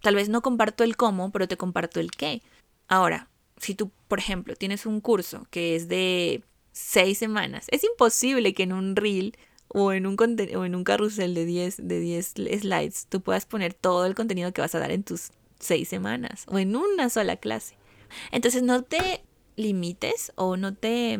Tal vez no comparto el cómo, pero te comparto el qué. Ahora, si tú, por ejemplo, tienes un curso que es de seis semanas, es imposible que en un reel o en un, o en un carrusel de 10 de 10 slides tú puedas poner todo el contenido que vas a dar en tus 6 semanas o en una sola clase. Entonces no te limites o no te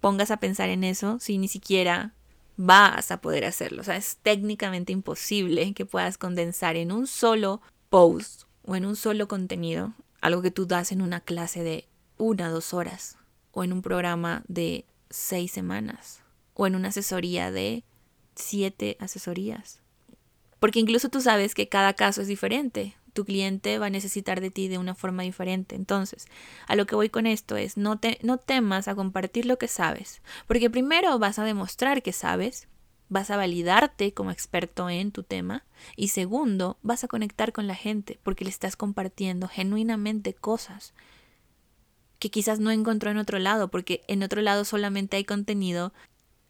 pongas a pensar en eso si ni siquiera vas a poder hacerlo. O sea, es técnicamente imposible que puedas condensar en un solo post o en un solo contenido algo que tú das en una clase de una, dos horas o en un programa de seis semanas o en una asesoría de siete asesorías. Porque incluso tú sabes que cada caso es diferente. Tu cliente va a necesitar de ti de una forma diferente. Entonces, a lo que voy con esto es, no, te, no temas a compartir lo que sabes. Porque primero vas a demostrar que sabes, vas a validarte como experto en tu tema. Y segundo, vas a conectar con la gente porque le estás compartiendo genuinamente cosas que quizás no encontró en otro lado, porque en otro lado solamente hay contenido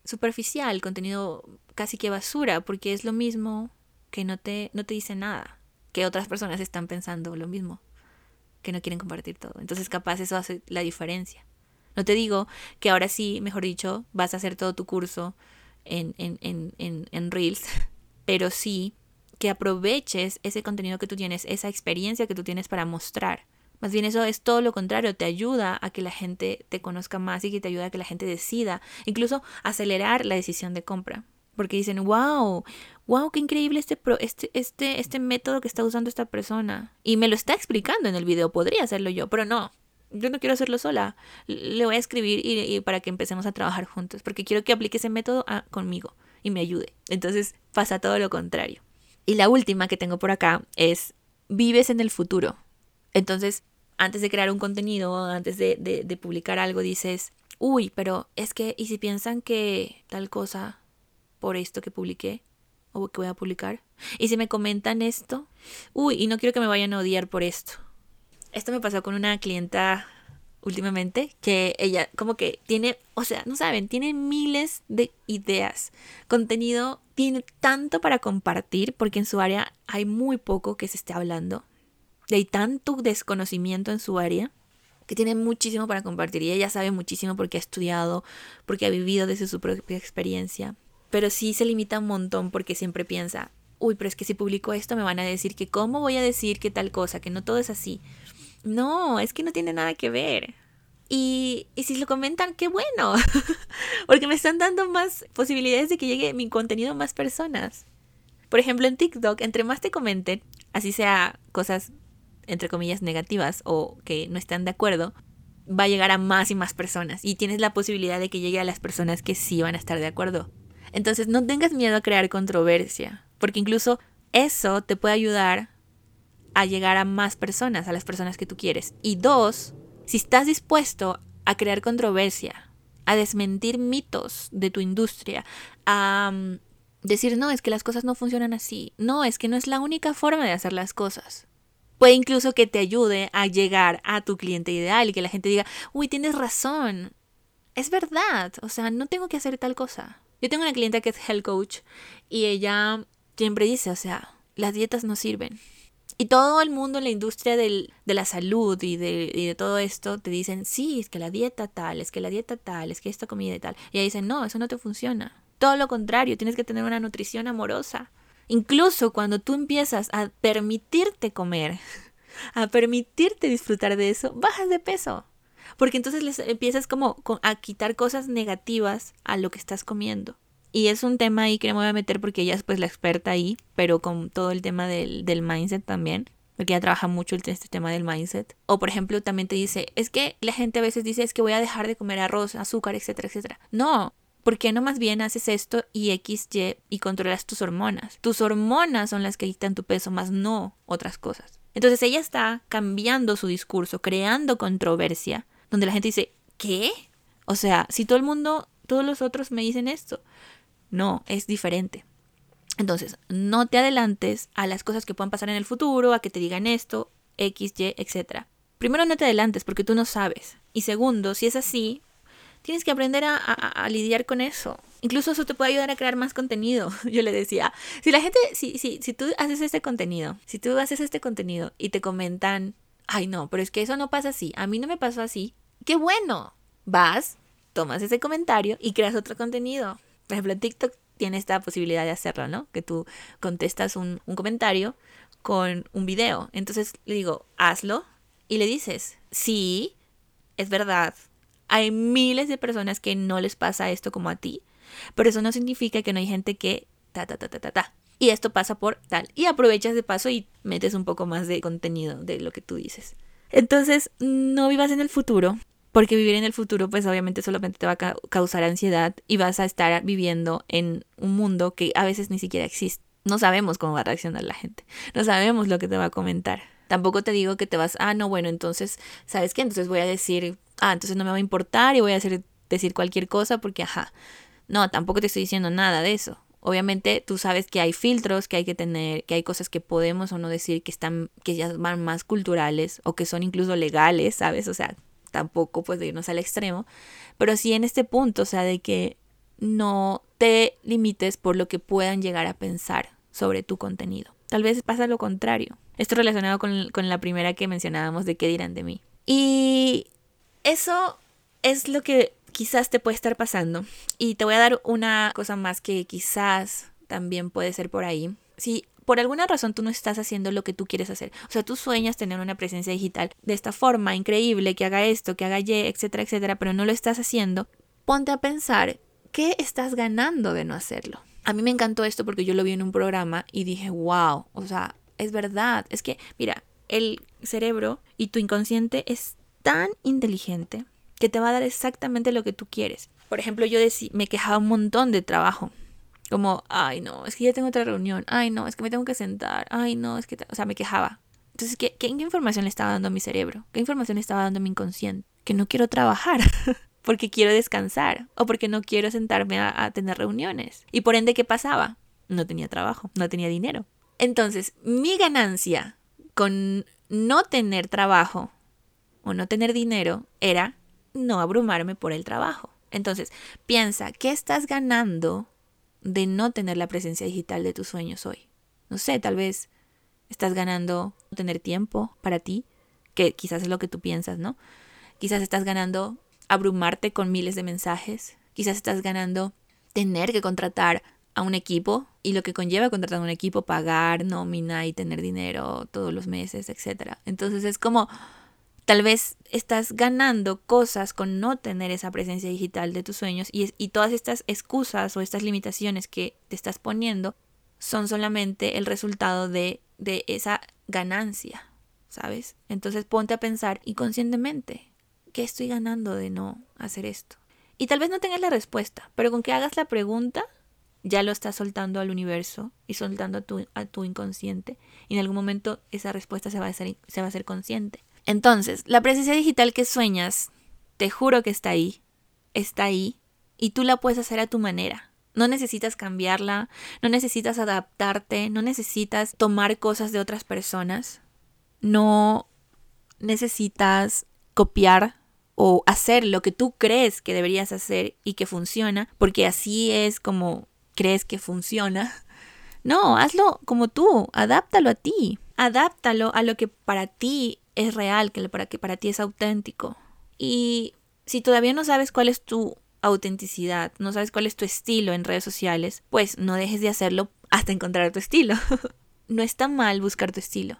superficial, contenido casi que basura, porque es lo mismo que no te, no te dice nada, que otras personas están pensando lo mismo, que no quieren compartir todo. Entonces capaz eso hace la diferencia. No te digo que ahora sí, mejor dicho, vas a hacer todo tu curso en, en, en, en, en Reels, pero sí que aproveches ese contenido que tú tienes, esa experiencia que tú tienes para mostrar más bien eso es todo lo contrario, te ayuda a que la gente te conozca más y que te ayuda a que la gente decida, incluso acelerar la decisión de compra. Porque dicen, wow, wow, qué increíble este, este, este, este método que está usando esta persona. Y me lo está explicando en el video, podría hacerlo yo, pero no, yo no quiero hacerlo sola. Le voy a escribir y, para que empecemos a trabajar juntos, porque quiero que aplique ese método conmigo y me ayude. Entonces pasa todo lo contrario. Y la última que tengo por acá es, vives en el futuro. Entonces, antes de crear un contenido, antes de, de, publicar algo, dices, uy, pero es que, ¿y si piensan que tal cosa por esto que publiqué o que voy a publicar? ¿Y si me comentan esto? Uy, y no quiero que me vayan a odiar por esto. Esto me pasó con una clienta últimamente que ella como que tiene, o sea, no saben, tiene miles de ideas. Contenido tiene tanto para compartir porque en su área hay muy poco que se esté hablando hay tanto desconocimiento en su área que tiene muchísimo para compartir y ella sabe muchísimo porque ha estudiado, porque ha vivido desde su propia experiencia, pero sí se limita un montón porque siempre piensa, uy, pero es que si publico esto me van a decir que cómo voy a decir que tal cosa, que no todo es así. No, es que no tiene nada que ver. Y, y si lo comentan, qué bueno, porque me están dando más posibilidades de que llegue mi contenido a más personas. Por ejemplo, en TikTok, entre más te comenten, así sea cosas entre comillas negativas o que no están de acuerdo, va a llegar a más y más personas y tienes la posibilidad de que llegue a las personas que sí van a estar de acuerdo. Entonces no tengas miedo a crear controversia, porque incluso eso te puede ayudar a llegar a más personas, a las personas que tú quieres. Y dos, si estás dispuesto a crear controversia, a desmentir mitos de tu industria, a mm, decir, no, es que las cosas no funcionan así, no, es que no es la única forma de hacer las cosas. Puede incluso que te ayude a llegar a tu cliente ideal y que la gente diga, uy, tienes razón, es verdad, o sea, no tengo que hacer tal cosa. Yo tengo una clienta que es health coach y ella siempre dice, o sea, las dietas no sirven. Y todo el mundo en la industria del, de la salud y de, de, todo esto te dicen, sí, es que la dieta tal, es que la dieta tal, es que esta comida tal. Y ella dicen, no, eso no te funciona. Todo lo contrario, tienes que tener una nutrición amorosa. Incluso cuando tú empiezas a permitirte comer, a permitirte disfrutar de eso, bajas de peso. Porque entonces les empiezas como a quitar cosas negativas a lo que estás comiendo. Y es un tema ahí que me voy a meter porque ella es pues la experta ahí, pero con todo el tema del, del mindset también. Porque ella trabaja mucho este tema del mindset. O por ejemplo también te dice, es que la gente a veces dice, es que voy a dejar de comer arroz, azúcar, etcétera, etcétera. No, ¿Por qué no más bien haces esto y X, Y y controlas tus hormonas? Tus hormonas son las que quitan tu peso, más no otras cosas. Entonces ella está cambiando su discurso, creando controversia, donde la gente dice, ¿qué? O sea, si todo el mundo, todos los otros me dicen esto. No, es diferente. Entonces, no te adelantes a las cosas que puedan pasar en el futuro, a que te digan esto, X, Y, etc. Primero, no te adelantes porque tú no sabes. Y segundo, si es así, tienes que aprender a, lidiar con eso. Incluso eso te puede ayudar a crear más contenido. Yo le decía, si la gente, si, si, si tú haces este contenido, si tú haces este contenido y te comentan, ay no, pero es que eso no pasa así, a mí no me pasó así, qué bueno. Vas, tomas ese comentario y creas otro contenido. Por ejemplo, TikTok tiene esta posibilidad de hacerlo, ¿no? Que tú contestas un, un comentario con un video. Entonces le digo, hazlo y le dices, sí, es verdad, hay miles de personas que no les pasa esto como a ti, pero eso no significa que no hay gente que ta ta ta ta ta ta. Y esto pasa por tal. Y aprovechas de paso y metes un poco más de contenido de lo que tú dices. Entonces, no vivas en el futuro, porque vivir en el futuro pues obviamente solamente te va a causar ansiedad y vas a estar viviendo en un mundo que a veces ni siquiera existe. No sabemos cómo va a reaccionar la gente, no sabemos lo que te va a comentar. Tampoco te digo que te vas, ah, no, bueno, entonces, ¿sabes qué? Entonces voy a decir ah, entonces no me va a importar y voy a hacer, decir cualquier cosa porque, ajá, no, tampoco te estoy diciendo nada de eso. Obviamente tú sabes que hay filtros que hay que tener, que hay cosas que podemos o no decir que están, que ya van más culturales o que son incluso legales, ¿sabes? O sea, tampoco pues de irnos al extremo, pero sí en este punto, o sea, de que no te limites por lo que puedan llegar a pensar sobre tu contenido. Tal vez pasa lo contrario. Esto relacionado con, con la primera que mencionábamos de qué dirán de mí. Y eso es lo que quizás te puede estar pasando. Y te voy a dar una cosa más que quizás también puede ser por ahí. Si por alguna razón tú no estás haciendo lo que tú quieres hacer, o sea, tú sueñas tener una presencia digital de esta forma increíble, que haga esto, que haga Y, etcétera, etcétera, pero no lo estás haciendo, ponte a pensar, ¿qué estás ganando de no hacerlo? A mí me encantó esto porque yo lo vi en un programa y dije, wow, o sea, es verdad, es que, mira, el cerebro y tu inconsciente es tan inteligente que te va a dar exactamente lo que tú quieres. Por ejemplo, yo me quejaba un montón de trabajo. Como, ay, no, es que ya tengo otra reunión. Ay, no, es que me tengo que sentar. Ay, no, es que... O sea, me quejaba. Entonces, ¿qué, ¿qué, información le estaba dando a mi cerebro? ¿Qué información le estaba dando a mi inconsciente? Que no quiero trabajar. porque quiero descansar. O porque no quiero sentarme a, a tener reuniones. Y por ende, ¿qué pasaba? No tenía trabajo, no tenía dinero. Entonces, mi ganancia con no tener trabajo no tener dinero era no abrumarme por el trabajo. Entonces, piensa, ¿qué estás ganando de no tener la presencia digital de tus sueños hoy? No sé, tal vez estás ganando tener tiempo para ti, que quizás es lo que tú piensas, ¿no? Quizás estás ganando abrumarte con miles de mensajes, quizás estás ganando tener que contratar a un equipo y lo que conlleva contratar a un equipo, pagar nómina y tener dinero todos los meses, etc. Entonces es como Tal vez estás ganando cosas con no tener esa presencia digital de tus sueños y, y todas estas excusas o estas limitaciones que te estás poniendo son solamente el resultado de, de esa ganancia, ¿sabes? Entonces ponte a pensar y conscientemente, ¿qué estoy ganando de no hacer esto? Y tal vez no tengas la respuesta, pero con que hagas la pregunta, ya lo estás soltando al universo y soltando a tu, a tu inconsciente. Y en algún momento esa respuesta se va, a hacer, se va a hacer consciente. Entonces, la presencia digital que sueñas, te juro que está ahí, está ahí, y tú la puedes hacer a tu manera. No necesitas cambiarla, no necesitas adaptarte, no necesitas tomar cosas de otras personas, no necesitas copiar o hacer lo que tú crees que deberías hacer y que funciona, porque así es como crees que funciona. No, hazlo como tú, adáptalo a ti, adáptalo a lo que para ti es real, que para, que para ti es auténtico. Y si todavía no sabes cuál es tu autenticidad, no sabes cuál es tu estilo en redes sociales, pues no dejes de hacerlo hasta encontrar tu estilo. no está mal buscar tu estilo.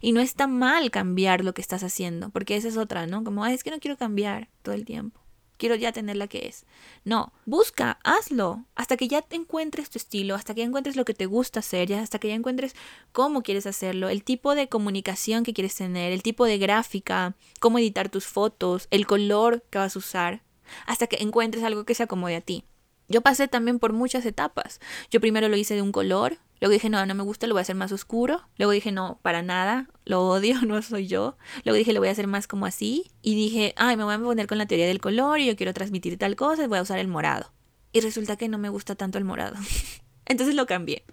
Y no está mal cambiar lo que estás haciendo, porque esa es otra, ¿no? Como, es que no quiero cambiar todo el tiempo. Quiero ya tener la que es. No, busca, hazlo, hasta que ya encuentres tu estilo, hasta que encuentres lo que te gusta hacer, ya hasta que ya encuentres cómo quieres hacerlo, el tipo de comunicación que quieres tener, el tipo de gráfica, cómo editar tus fotos, el color que vas a usar, hasta que encuentres algo que se acomode a ti. Yo pasé también por muchas etapas. Yo primero lo hice de un color, luego dije, no, no me gusta, lo voy a hacer más oscuro. Luego dije, no, para nada, lo odio, no soy yo. Luego dije, lo voy a hacer más como así. Y dije, ay, me voy a poner con la teoría del color y yo quiero transmitir tal cosa, voy a usar el morado. Y resulta que no me gusta tanto el morado. Entonces lo cambié.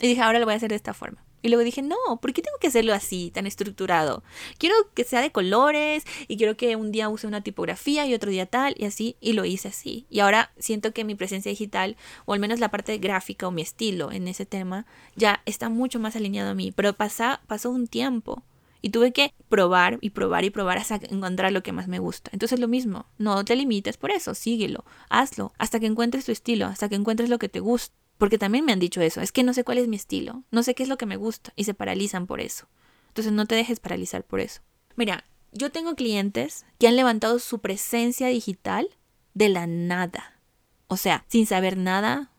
Y dije, ahora lo voy a hacer de esta forma. Y luego dije, no, ¿por qué tengo que hacerlo así, tan estructurado? Quiero que sea de colores y quiero que un día use una tipografía y otro día tal y así. Y lo hice así. Y ahora siento que mi presencia digital, o al menos la parte gráfica o mi estilo en ese tema, ya está mucho más alineado a mí. Pero pasa, pasó un tiempo. Y tuve que probar y probar y probar hasta encontrar lo que más me gusta. Entonces lo mismo, no te limites por eso, síguelo, hazlo, hasta que encuentres tu estilo, hasta que encuentres lo que te gusta. Porque también me han dicho eso, es que no sé cuál es mi estilo, no sé qué es lo que me gusta y se paralizan por eso. Entonces no te dejes paralizar por eso. Mira, yo tengo clientes que han levantado su presencia digital de la nada. O sea, sin saber nada,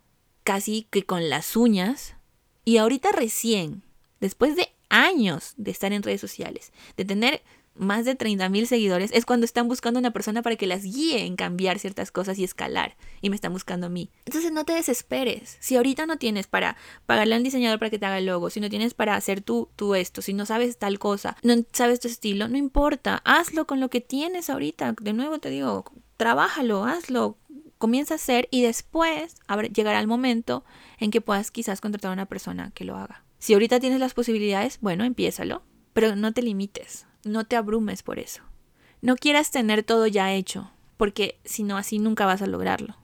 casi que con las uñas. Y ahorita recién, después de años de estar en redes sociales, de tener más de 30 mil seguidores, es cuando están buscando una persona para que las guíe en cambiar ciertas cosas y escalar. Y me están buscando a mí. Entonces no te desesperes. Si ahorita no tienes para pagarle a un diseñador para que te haga el logo, si no tienes para hacer tú, tú esto, si no sabes tal cosa, no sabes tu estilo, no importa. Hazlo con lo que tienes ahorita. De nuevo te digo, trabájalo, hazlo. Comienza a hacer y después llegará el momento en que puedas quizás contratar a una persona que lo haga. Si ahorita tienes las posibilidades, bueno, empiézalo, pero no te limites. No te abrumes por eso. No quieras tener todo ya hecho, porque si no así nunca vas a lograrlo.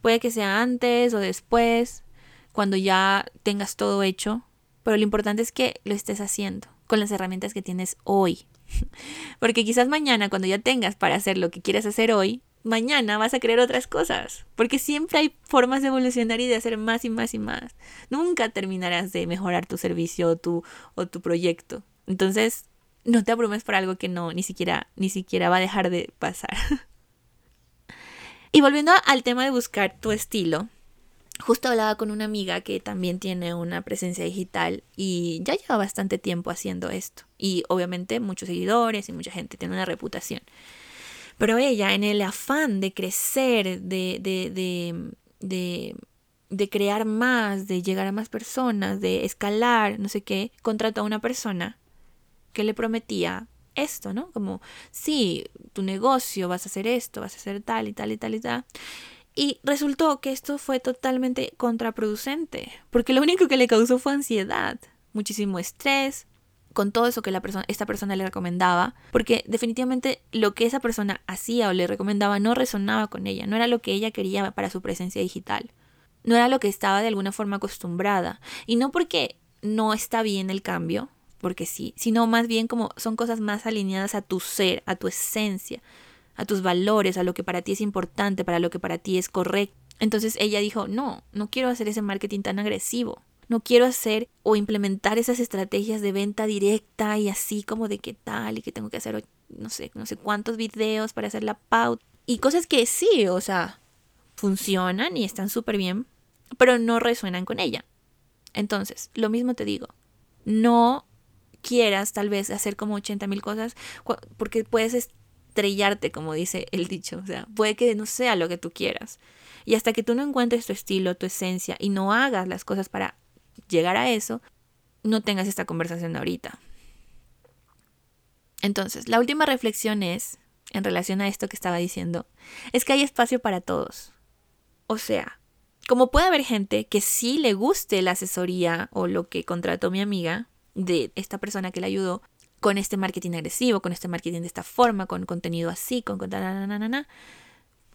Puede que sea antes o después, cuando ya tengas todo hecho, pero lo importante es que lo estés haciendo con las herramientas que tienes hoy. Porque quizás mañana, cuando ya tengas para hacer lo que quieres hacer hoy, mañana vas a querer otras cosas. Porque siempre hay formas de evolucionar y de hacer más y más y más. Nunca terminarás de mejorar tu servicio o tu, o tu proyecto. Entonces, no te abrumes por algo que no, ni siquiera, ni siquiera va a dejar de pasar. y volviendo al tema de buscar tu estilo, justo hablaba con una amiga que también tiene una presencia digital y ya lleva bastante tiempo haciendo esto. Y obviamente muchos seguidores y mucha gente tiene una reputación. Pero ella, en el afán de crecer, de, de, de, de, de crear más, de llegar a más personas, de escalar, no sé qué, contrató a una persona que le prometía esto, ¿no? Como, sí, tu negocio, vas a hacer esto, vas a hacer tal y tal y tal y tal. Y resultó que esto fue totalmente contraproducente, porque lo único que le causó fue ansiedad, muchísimo estrés, con todo eso que la persona, esta persona le recomendaba, porque definitivamente lo que esa persona hacía o le recomendaba no resonaba con ella, no era lo que ella quería para su presencia digital, no era lo que estaba de alguna forma acostumbrada, y no porque no está bien el cambio, porque sí, sino más bien como son cosas más alineadas a tu ser, a tu esencia, a tus valores, a lo que para ti es importante, para lo que para ti es correcto. Entonces ella dijo, no, no quiero hacer ese marketing tan agresivo. No quiero hacer o implementar esas estrategias de venta directa y así como de qué tal y qué tengo que hacer no sé, no sé cuántos videos para hacer la pauta. Y cosas que sí, o sea, funcionan y están súper bien, pero no resuenan con ella. Entonces, lo mismo te digo, no quieras tal vez hacer como 80 mil cosas porque puedes estrellarte, como dice el dicho, o sea, puede que no sea lo que tú quieras. Y hasta que tú no encuentres tu estilo, tu esencia y no hagas las cosas para llegar a eso, no tengas esta conversación ahorita. Entonces, la última reflexión es, en relación a esto que estaba diciendo, es que hay espacio para todos. O sea, como puede haber gente que sí le guste la asesoría o lo que contrató mi amiga de esta persona que le ayudó con este marketing agresivo, con este marketing de esta forma, con contenido así, con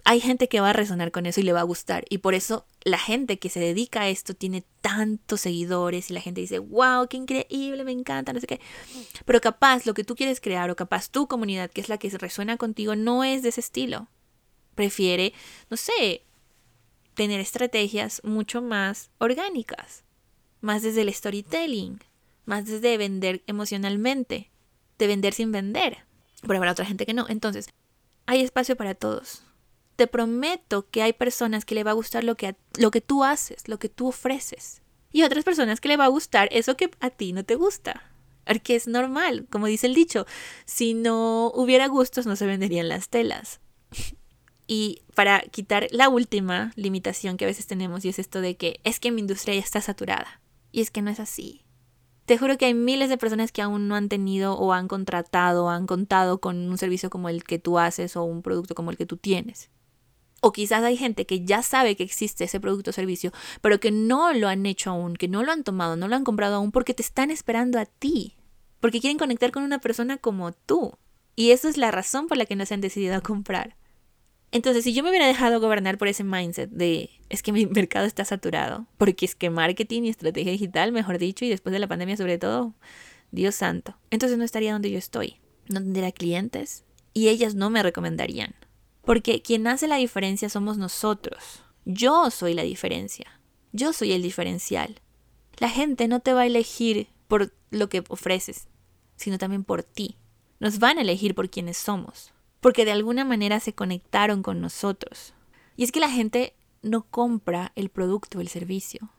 hay gente que va a resonar con eso y le va a gustar. Y por eso la gente que se dedica a esto tiene tantos seguidores y la gente dice, wow, qué increíble, me encanta, no sé qué. Pero capaz lo que tú quieres crear o capaz tu comunidad, que es la que resuena contigo, no es de ese estilo. Prefiere, no sé, tener estrategias mucho más orgánicas, más desde el storytelling, más desde vender emocionalmente, de vender sin vender. Pero habrá otra gente que no. Entonces, hay espacio para todos. Te prometo que hay personas que le va a gustar lo que, lo que tú haces, lo que tú ofreces. Y otras personas que le va a gustar eso que a ti no te gusta. Porque es normal, como dice el dicho, si no hubiera gustos no se venderían las telas. Y para quitar la última limitación que a veces tenemos, y es esto de que es que mi industria ya está saturada. Y es que no es así. Te juro que hay miles de personas que aún no han tenido o han contratado o han contado con un servicio como el que tú haces o un producto como el que tú tienes. O quizás hay gente que ya sabe que existe ese producto o servicio, pero que no lo han hecho aún, que no lo han tomado, no lo han comprado aún porque te están esperando a ti, porque quieren conectar con una persona como tú. Y esa es la razón por la que no se han decidido a comprar. Entonces, si yo me hubiera dejado gobernar por ese mindset de es que mi mercado está saturado, porque es que marketing y estrategia digital, mejor dicho, y después de la pandemia sobre todo, Dios santo, entonces no estaría donde yo estoy, no tendría clientes y ellas no me recomendarían. Porque quien hace la diferencia somos nosotros. Yo soy la diferencia. Yo soy el diferencial. La gente no te va a elegir por lo que ofreces, sino también por ti. Nos van a elegir por quienes somos porque de alguna manera se conectaron con nosotros. Y es que la gente no compra el producto o el servicio,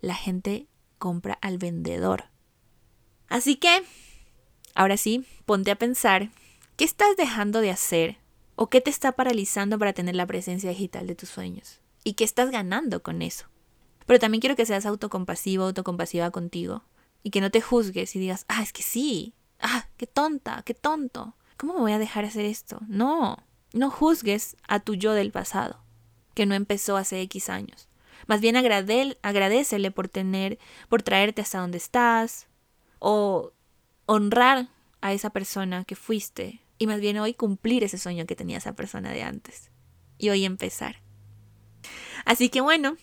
la gente compra al vendedor. Así que, ahora sí, ponte a pensar, ¿qué estás dejando de hacer o qué te está paralizando para tener la presencia digital de tus sueños? ¿Y qué estás ganando con eso? Pero también quiero que seas autocompasivo, autocompasiva contigo y que no te juzgues y digas, ah, es que sí, ah, qué tonta, qué tonto. ¿Cómo me voy a dejar hacer esto? No, no juzgues a tu yo del pasado, que no empezó hace X años. Más bien agradecele por tener, por traerte hasta donde estás, o honrar a esa persona que fuiste, y más bien hoy cumplir ese sueño que tenía esa persona de antes, y hoy empezar. Así que bueno,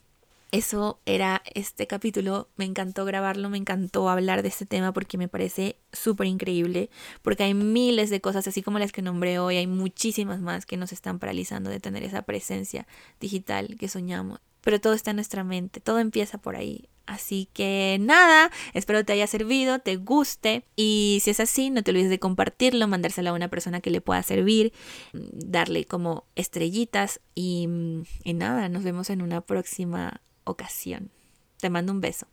eso era este capítulo. Me encantó grabarlo, me encantó hablar de este tema porque me parece súper increíble, porque hay miles de cosas, así como las que nombré hoy, hay muchísimas más que nos están paralizando de tener esa presencia digital que soñamos. Pero todo está en nuestra mente, todo empieza por ahí. Así que nada, espero te haya servido, te guste y si es así, no te olvides de compartirlo, mandárselo a una persona que le pueda servir, darle como estrellitas y, y nada, nos vemos en una próxima Te mando un beso.